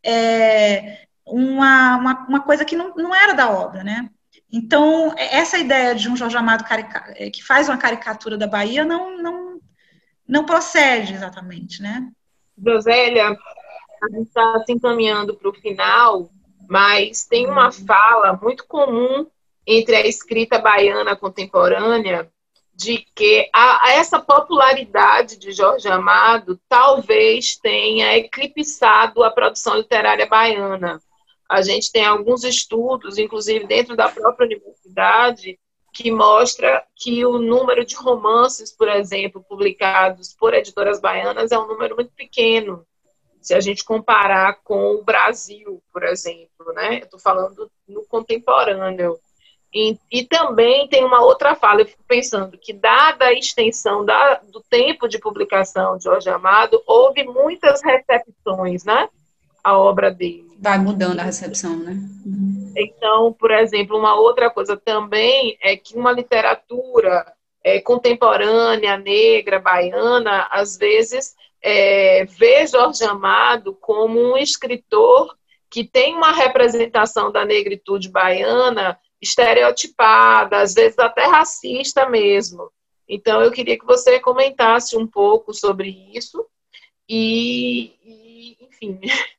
É uma, uma, uma, coisa que não, não era da obra, né? Então, essa ideia de um Jorge Amado é, que faz uma caricatura da Bahia não, não, não procede exatamente, né? Josélia, a gente está se encaminhando para o final, mas tem uma fala muito comum entre a escrita baiana contemporânea de que a, a essa popularidade de Jorge Amado talvez tenha eclipsado a produção literária baiana. A gente tem alguns estudos, inclusive dentro da própria universidade, que mostra que o número de romances, por exemplo, publicados por editoras baianas é um número muito pequeno, se a gente comparar com o Brasil, por exemplo, né? Estou falando no contemporâneo. E, e, também tem uma outra fala, eu fico pensando que, dada a extensão da, do tempo de publicação de Jorge Amado, houve muitas recepções, né? A obra dele. Vai mudando a recepção, né? Então, por exemplo, uma outra coisa também é que uma literatura é, contemporânea, negra, baiana, às vezes é, vê Jorge Amado como um escritor que tem uma representação da negritude baiana estereotipada, às vezes até racista mesmo. Então, eu queria que você comentasse um pouco sobre isso e, e enfim.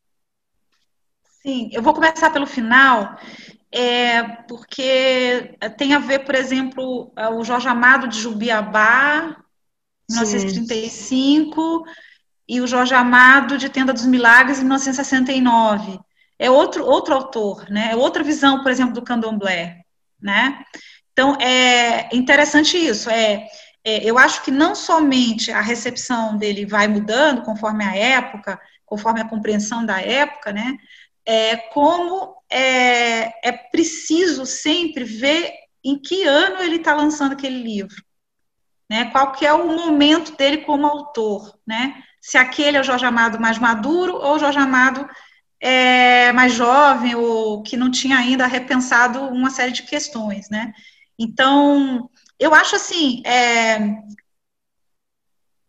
Sim, eu vou começar pelo final, é, porque tem a ver, por exemplo, o Jorge Amado de Jubiabá, 1935, Sim. e o Jorge Amado de Tenda dos Milagres, 1969 é outro, outro autor, né? É outra visão, por exemplo, do candomblé, né? Então, é interessante isso. É, é, eu acho que não somente a recepção dele vai mudando conforme a época, conforme a compreensão da época, né? É, como é, é preciso sempre ver em que ano ele está lançando aquele livro, né? Qual que é o momento dele como autor, né? Se aquele é o Jorge Amado mais maduro ou o Jorge Amado é, mais jovem ou que não tinha ainda repensado uma série de questões, né? Então, eu acho assim, é,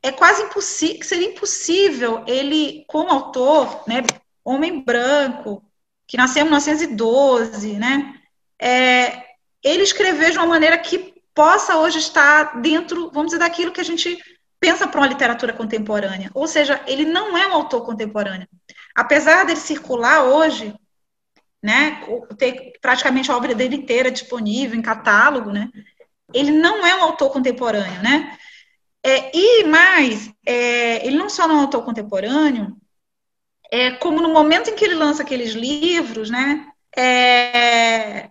é quase impossível, seria impossível ele, como autor, né, homem branco, que nasceu em 1912, né, é, ele escrever de uma maneira que possa hoje estar dentro, vamos dizer, daquilo que a gente pensa para uma literatura contemporânea. Ou seja, ele não é um autor contemporâneo apesar dele circular hoje, né, ter praticamente a obra dele inteira disponível em catálogo, né, ele não é um autor contemporâneo, né, é, e mais, é, ele não só não é um autor contemporâneo, é, como no momento em que ele lança aqueles livros, né, é,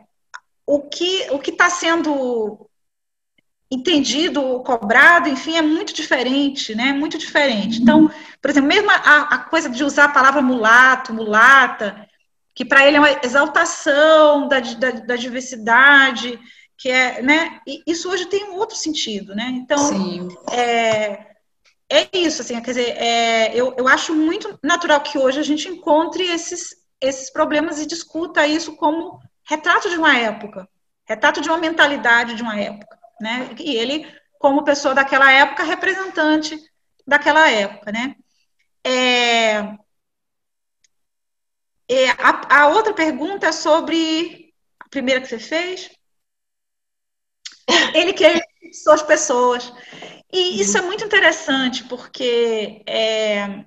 o que o que está sendo entendido, cobrado, enfim, é muito diferente, né? Muito diferente. Então, por exemplo, mesmo a, a coisa de usar a palavra mulato, mulata, que para ele é uma exaltação da, da, da, diversidade, que é, né? E isso hoje tem um outro sentido, né? Então, Sim. é, é isso, assim, quer dizer, é, eu, eu acho muito natural que hoje a gente encontre esses, esses problemas e discuta isso como retrato de uma época, retrato de uma mentalidade de uma época né? E ele, como pessoa daquela época, representante daquela época, né? É, é, a, a, outra pergunta é sobre a primeira que você fez. Ele que são as pessoas. E isso é muito interessante, porque é,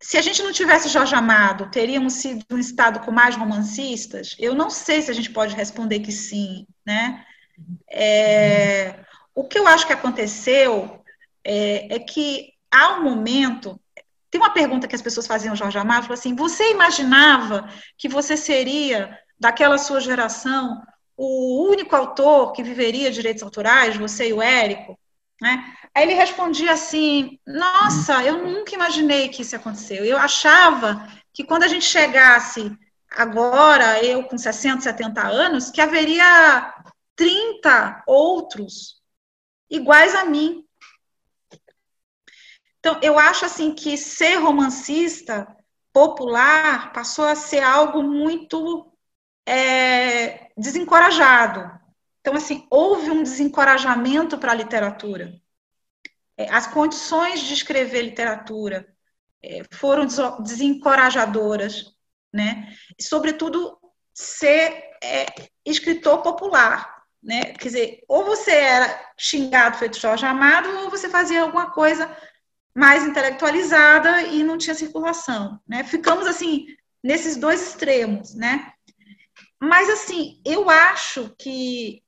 se a gente não tivesse Jorge Amado, teríamos sido um Estado com mais romancistas? Eu não sei se a gente pode responder que sim, né? É, o que eu acho que aconteceu é, é, que há um momento. Tem uma pergunta que as pessoas faziam ao Jorge Amado, falou assim: você imaginava que você seria, daquela sua geração, o único autor que viveria direitos autorais, você e o Érico? Né? Aí ele respondia assim: Nossa, eu nunca imaginei que isso aconteceu. Eu achava que quando a gente chegasse agora, eu com 60, 70 anos, que haveria 30 outros iguais a mim. Então, eu acho assim que ser romancista popular passou a ser algo muito é, desencorajado. Então, assim, houve um desencorajamento para a literatura. É, as condições de escrever literatura é, foram desencorajadoras, né? Sobretudo, ser é, escritor popular, né? Quer dizer, ou você era xingado feito Jorge Amado, ou você fazia alguma coisa mais intelectualizada e não tinha circulação, né? Ficamos assim nesses dois extremos, né? Mas assim, eu acho que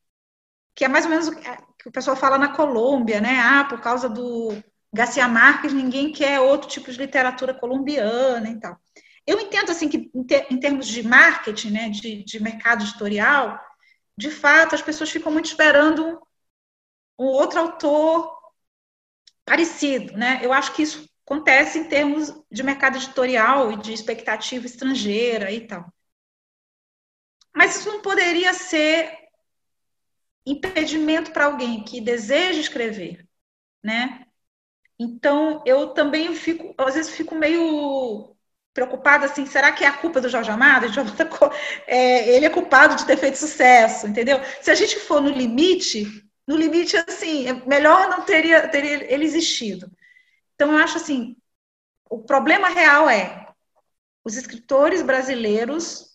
que é mais ou menos o que o pessoal fala na Colômbia, né? Ah, por causa do Garcia Marques, ninguém quer outro tipo de literatura colombiana e tal. Eu entendo assim que em, termos de marketing, né, de, de mercado editorial, de fato as pessoas ficam muito esperando um outro autor parecido, né? Eu acho que isso acontece em termos de mercado editorial e de expectativa estrangeira e tal. Mas isso não poderia ser impedimento para alguém que deseja escrever, né? Então, eu também fico, às vezes fico meio preocupada assim, será que é a culpa do Jorge Amado? É, ele é culpado de ter feito sucesso, entendeu? Se a gente for no limite, no limite, assim, é melhor não teria, teria ele existido. Então, eu acho assim, o problema real é os escritores brasileiros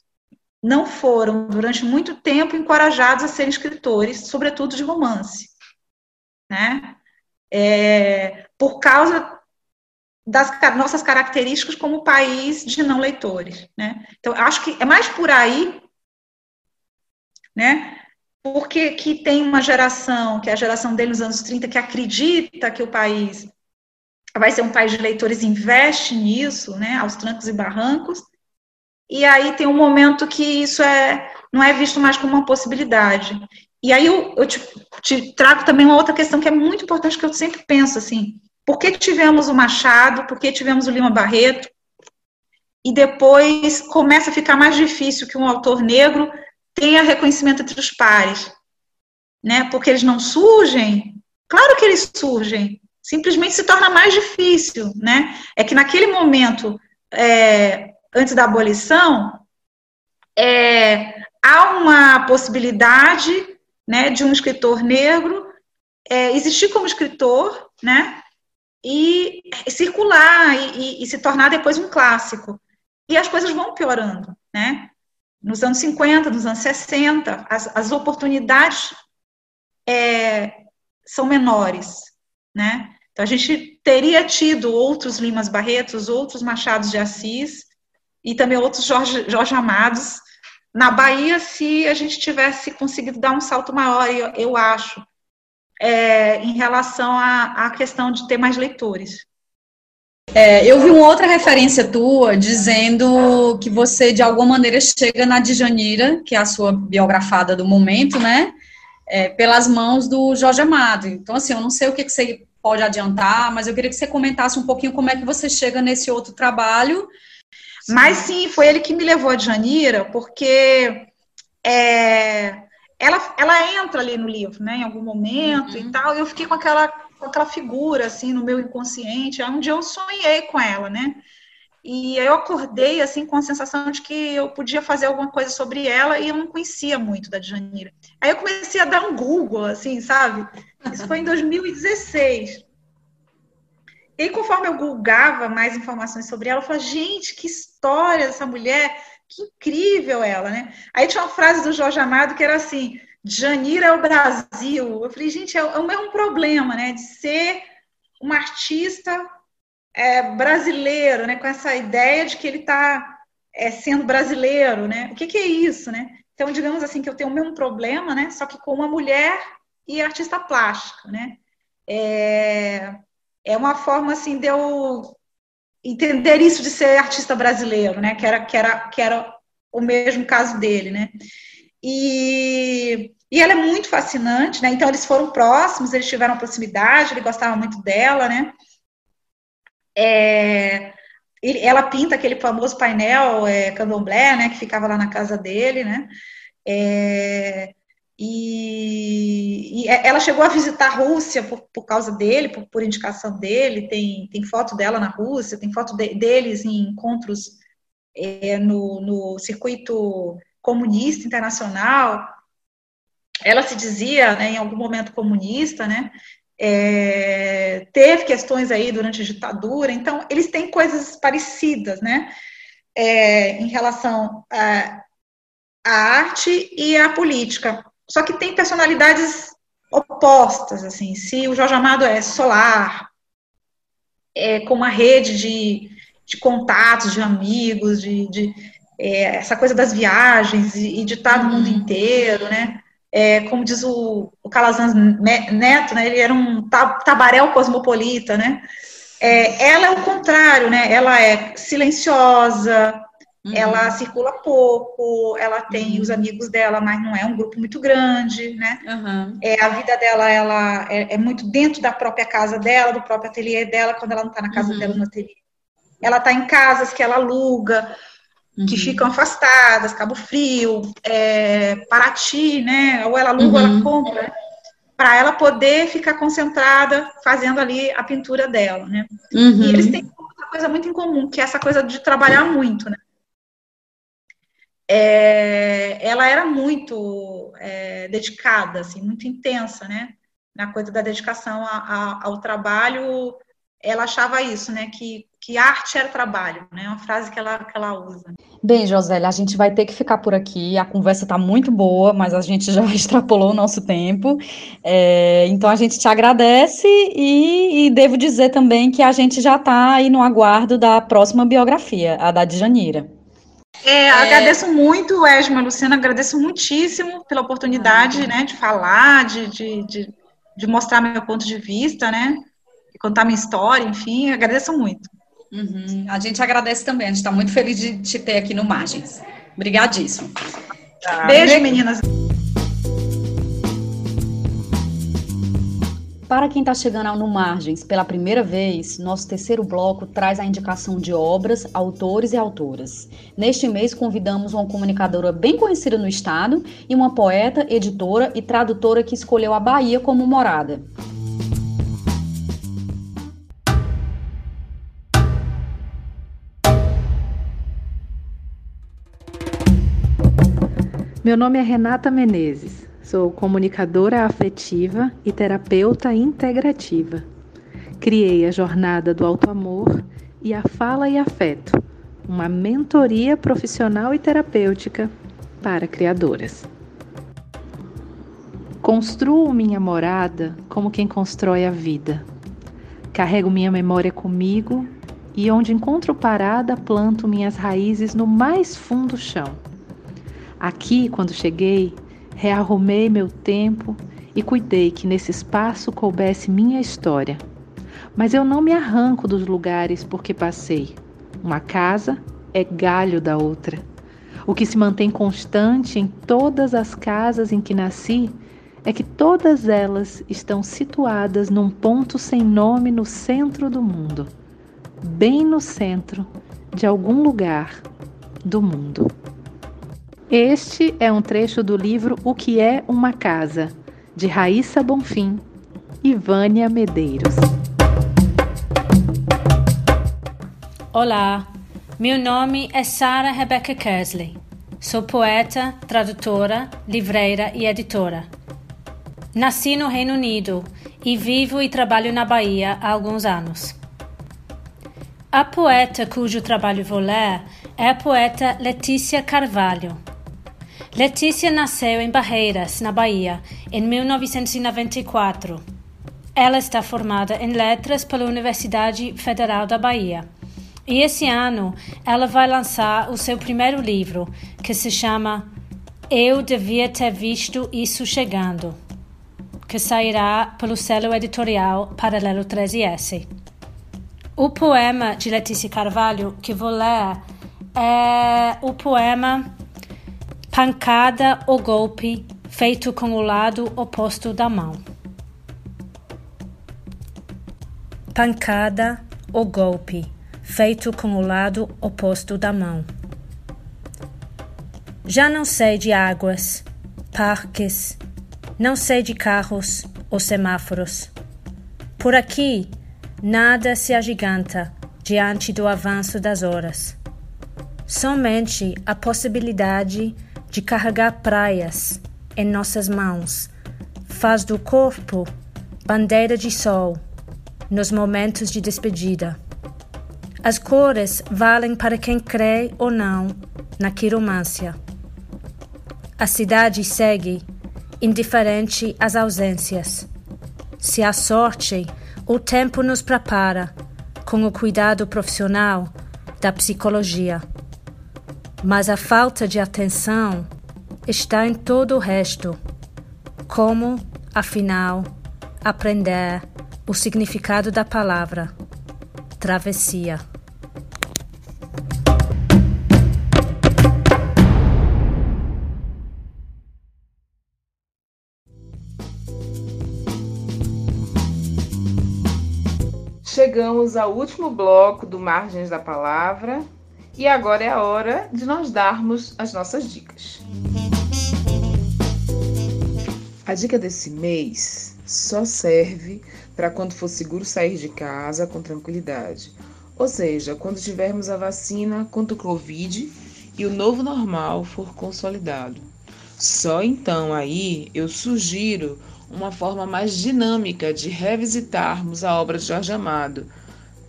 não foram, durante muito tempo, encorajados a serem escritores, sobretudo de romance, né? É, por causa das nossas características como país de não leitores, né? Então, acho que é mais por aí, né? Porque que tem uma geração, que é a geração dele nos anos 30, que acredita que o país vai ser um país de leitores, investe nisso, né? Aos trancos e barrancos, e aí tem um momento que isso é, não é visto mais como uma possibilidade. E aí eu, eu te, te, trago também uma outra questão que é muito importante, que eu sempre penso assim, por que tivemos o Machado, por que tivemos o Lima Barreto, e depois começa a ficar mais difícil que um autor negro tenha reconhecimento entre os pares, né? Porque eles não surgem, claro que eles surgem, simplesmente se torna mais difícil, né? É que naquele momento é, antes da abolição, é, há uma possibilidade né, de um escritor negro é, existir como escritor, né, e circular e, e, e, se tornar depois um clássico. E as coisas vão piorando, né? Nos anos 50, nos anos 60, as, as oportunidades é, são menores, né? Então a gente teria tido outros Limas Barretos, outros Machados de Assis, e também outros Jorge, Jorge Amados na Bahia se a gente tivesse conseguido dar um salto maior, eu, eu acho, é, em relação à, à questão de ter mais leitores. É, eu vi uma outra referência tua dizendo que você, de alguma maneira, chega na Djanira, que é a sua biografada do momento, né? É, pelas mãos do Jorge Amado. Então, assim, eu não sei o que, que você pode adiantar, mas eu queria que você comentasse um pouquinho como é que você chega nesse outro trabalho mas sim, foi ele que me levou a Janira, porque é, ela, ela entra ali no livro, né, em algum momento uhum. e tal, e eu fiquei com aquela, com aquela figura, assim, no meu inconsciente, onde eu sonhei com ela, né, e eu acordei, assim, com a sensação de que eu podia fazer alguma coisa sobre ela e eu não conhecia muito da Janira. Aí eu comecei a dar um Google, assim, sabe? Isso foi em 2016. E aí, conforme eu gulgava mais informações sobre ela, eu falei, gente, que história dessa mulher, que incrível ela, né? Aí tinha uma frase do Jorge Amado que era assim, Janira é o Brasil. Eu falei, gente, é, o mesmo problema, né? De ser uma artista é, brasileiro, né? Com essa ideia de que ele está é, sendo brasileiro, né? O que, que é isso, né? Então, digamos assim, que eu tenho o mesmo problema, né? Só que com uma mulher e artista plástica, né? É, é uma forma assim de eu entender isso de ser artista brasileiro, né? Que era, que era, que era o mesmo caso dele, né? E, e ela é muito fascinante, né? Então eles foram próximos, eles tiveram proximidade, ele gostava muito dela, né? É, ela pinta aquele famoso painel é, candomblé, né? Que ficava lá na casa dele, né? É, e, e, ela chegou a visitar a Rússia por, por causa dele, por, por, indicação dele. Tem, tem foto dela na Rússia, tem foto de, deles em encontros é, no, no circuito comunista internacional. Ela se dizia, né, em algum momento comunista, né? É, teve questões aí durante a ditadura, então eles têm coisas parecidas, né? É, em relação a a arte e a política. Só que tem personalidades opostas, assim. Se o Jorge Amado é solar, é com uma rede de, de contatos, de amigos, de, de é, essa coisa das viagens e, de estar no mundo uhum. inteiro, né? É, como diz o, o Calazans Neto, né? Ele era um tabaréu cosmopolita, né? É, ela é o contrário, né? Ela é silenciosa, Uhum. Ela circula pouco, ela tem uhum. os amigos dela, mas não é um grupo muito grande, né? Uhum. É, a vida dela ela é, é, muito dentro da própria casa dela, do próprio ateliê dela, quando ela não está na casa uhum. dela no ateliê. Ela está em casas que ela aluga, que uhum. ficam afastadas, Cabo Frio, é, Paraty, né? Ou ela aluga ou ela uhum. compra, né? para ela poder ficar concentrada fazendo ali a pintura dela, né? E eles têm uma coisa muito em comum, que é essa coisa de trabalhar muito, né? É, ela era muito é, dedicada, assim, muito intensa, né? Na coisa da dedicação a, a, ao trabalho, ela achava isso, né? Que, que arte era trabalho, né? Uma frase que ela, que ela usa. Bem, Josélia, a gente vai ter que ficar por aqui. A conversa está muito boa, mas a gente já extrapolou o nosso tempo. É, então a gente te agradece e, e, devo dizer também que a gente já está aí no aguardo da próxima biografia, a da Djanira. É, é... Agradeço muito, Esma, Luciana, agradeço muitíssimo pela oportunidade, ah, né, de falar, de, de, de, de, mostrar meu ponto de vista, né, contar minha história, enfim, agradeço muito. Uhum. A gente agradece também, a gente está muito feliz de te ter aqui no Margens. Obrigadíssimo. Tá. Beijo, meninas. Para quem está chegando no Margens pela primeira vez, nosso terceiro bloco traz a indicação de obras, autores e autoras. Neste mês, convidamos uma comunicadora bem conhecida no estado e uma poeta, editora e tradutora que escolheu a Bahia como morada. Meu nome é Renata Menezes. Sou comunicadora afetiva e terapeuta integrativa. Criei a Jornada do Alto Amor e a Fala e Afeto, uma mentoria profissional e terapêutica para criadoras. Construo minha morada como quem constrói a vida. Carrego minha memória comigo e onde encontro parada, planto minhas raízes no mais fundo chão. Aqui, quando cheguei, rearrumei meu tempo e cuidei que nesse espaço coubesse minha história. Mas eu não me arranco dos lugares porque passei. Uma casa é galho da outra. O que se mantém constante em todas as casas em que nasci é que todas elas estão situadas num ponto sem nome no centro do mundo, bem no centro de algum lugar do mundo. Este é um trecho do livro O que é uma casa, de Raíssa Bonfim e Vânia Medeiros. Olá, meu nome é Sarah Rebecca Kersley. Sou poeta, tradutora, livreira e editora. Nasci no Reino Unido e vivo e trabalho na Bahia há alguns anos. A poeta cujo trabalho vou ler é a poeta Letícia Carvalho Letícia nasceu em Barreiras, na Bahia, em 1994. Ela está formada em letras pela Universidade Federal da Bahia. E esse ano ela vai lançar o seu primeiro livro, que se chama Eu Devia Ter Visto Isso Chegando, que sairá pelo selo editorial Paralelo 13S. O poema de Letícia Carvalho que vou ler é o poema pancada ou golpe feito com o lado oposto da mão. Pancada ou golpe feito com o lado oposto da mão. Já não sei de águas, parques, não sei de carros ou semáforos. Por aqui, nada se agiganta diante do avanço das horas. Somente a possibilidade de carregar praias em nossas mãos, faz do corpo bandeira de sol nos momentos de despedida. As cores valem para quem crê ou não na quiromância. A cidade segue, indiferente às ausências. Se há sorte, o tempo nos prepara, com o cuidado profissional da psicologia. Mas a falta de atenção está em todo o resto. Como, afinal, aprender o significado da palavra travessia? Chegamos ao último bloco do Margens da Palavra e agora é a hora de nós darmos as nossas dicas. A dica desse mês só serve para quando for seguro sair de casa com tranquilidade. Ou seja, quando tivermos a vacina contra o Covid e o novo normal for consolidado. Só então aí eu sugiro uma forma mais dinâmica de revisitarmos a obra de Jorge Amado,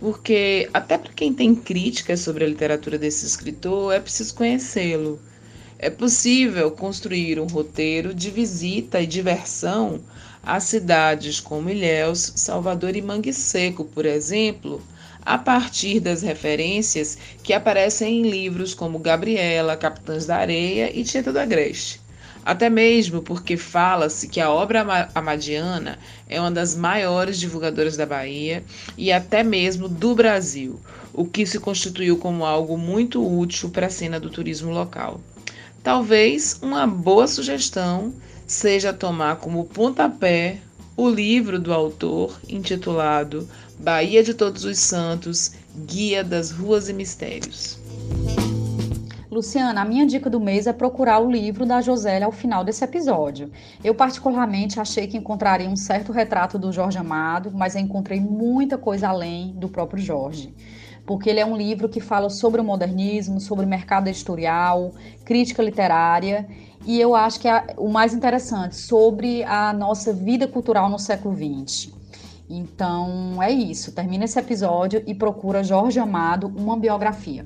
porque até para quem tem críticas sobre a literatura desse escritor é preciso conhecê-lo. É possível construir um roteiro de visita e diversão a cidades como Ilhéus, Salvador e Mangue Seco, por exemplo, a partir das referências que aparecem em livros como Gabriela, Capitães da Areia e Tieta do Agreste. Até mesmo porque fala-se que a obra amadiana é uma das maiores divulgadoras da Bahia e até mesmo do Brasil, o que se constituiu como algo muito útil para a cena do turismo local. Talvez uma boa sugestão seja tomar como pontapé o livro do autor intitulado Bahia de Todos os Santos Guia das Ruas e Mistérios. Luciana, a minha dica do mês é procurar o livro da Josélia ao final desse episódio. Eu, particularmente, achei que encontraria um certo retrato do Jorge Amado, mas encontrei muita coisa além do próprio Jorge. Porque ele é um livro que fala sobre o modernismo, sobre o mercado editorial, crítica literária e eu acho que é o mais interessante sobre a nossa vida cultural no século XX. Então é isso. Termina esse episódio e procura Jorge Amado, uma biografia.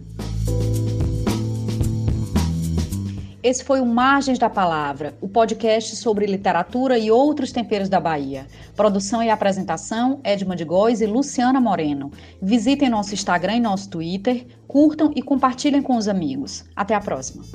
Esse foi o Margens da Palavra, o podcast sobre literatura e outros temperos da Bahia. Produção e apresentação, Edma de Góes e Luciana Moreno. Visitem nosso Instagram e nosso Twitter, curtam e compartilhem com os amigos. Até a próxima.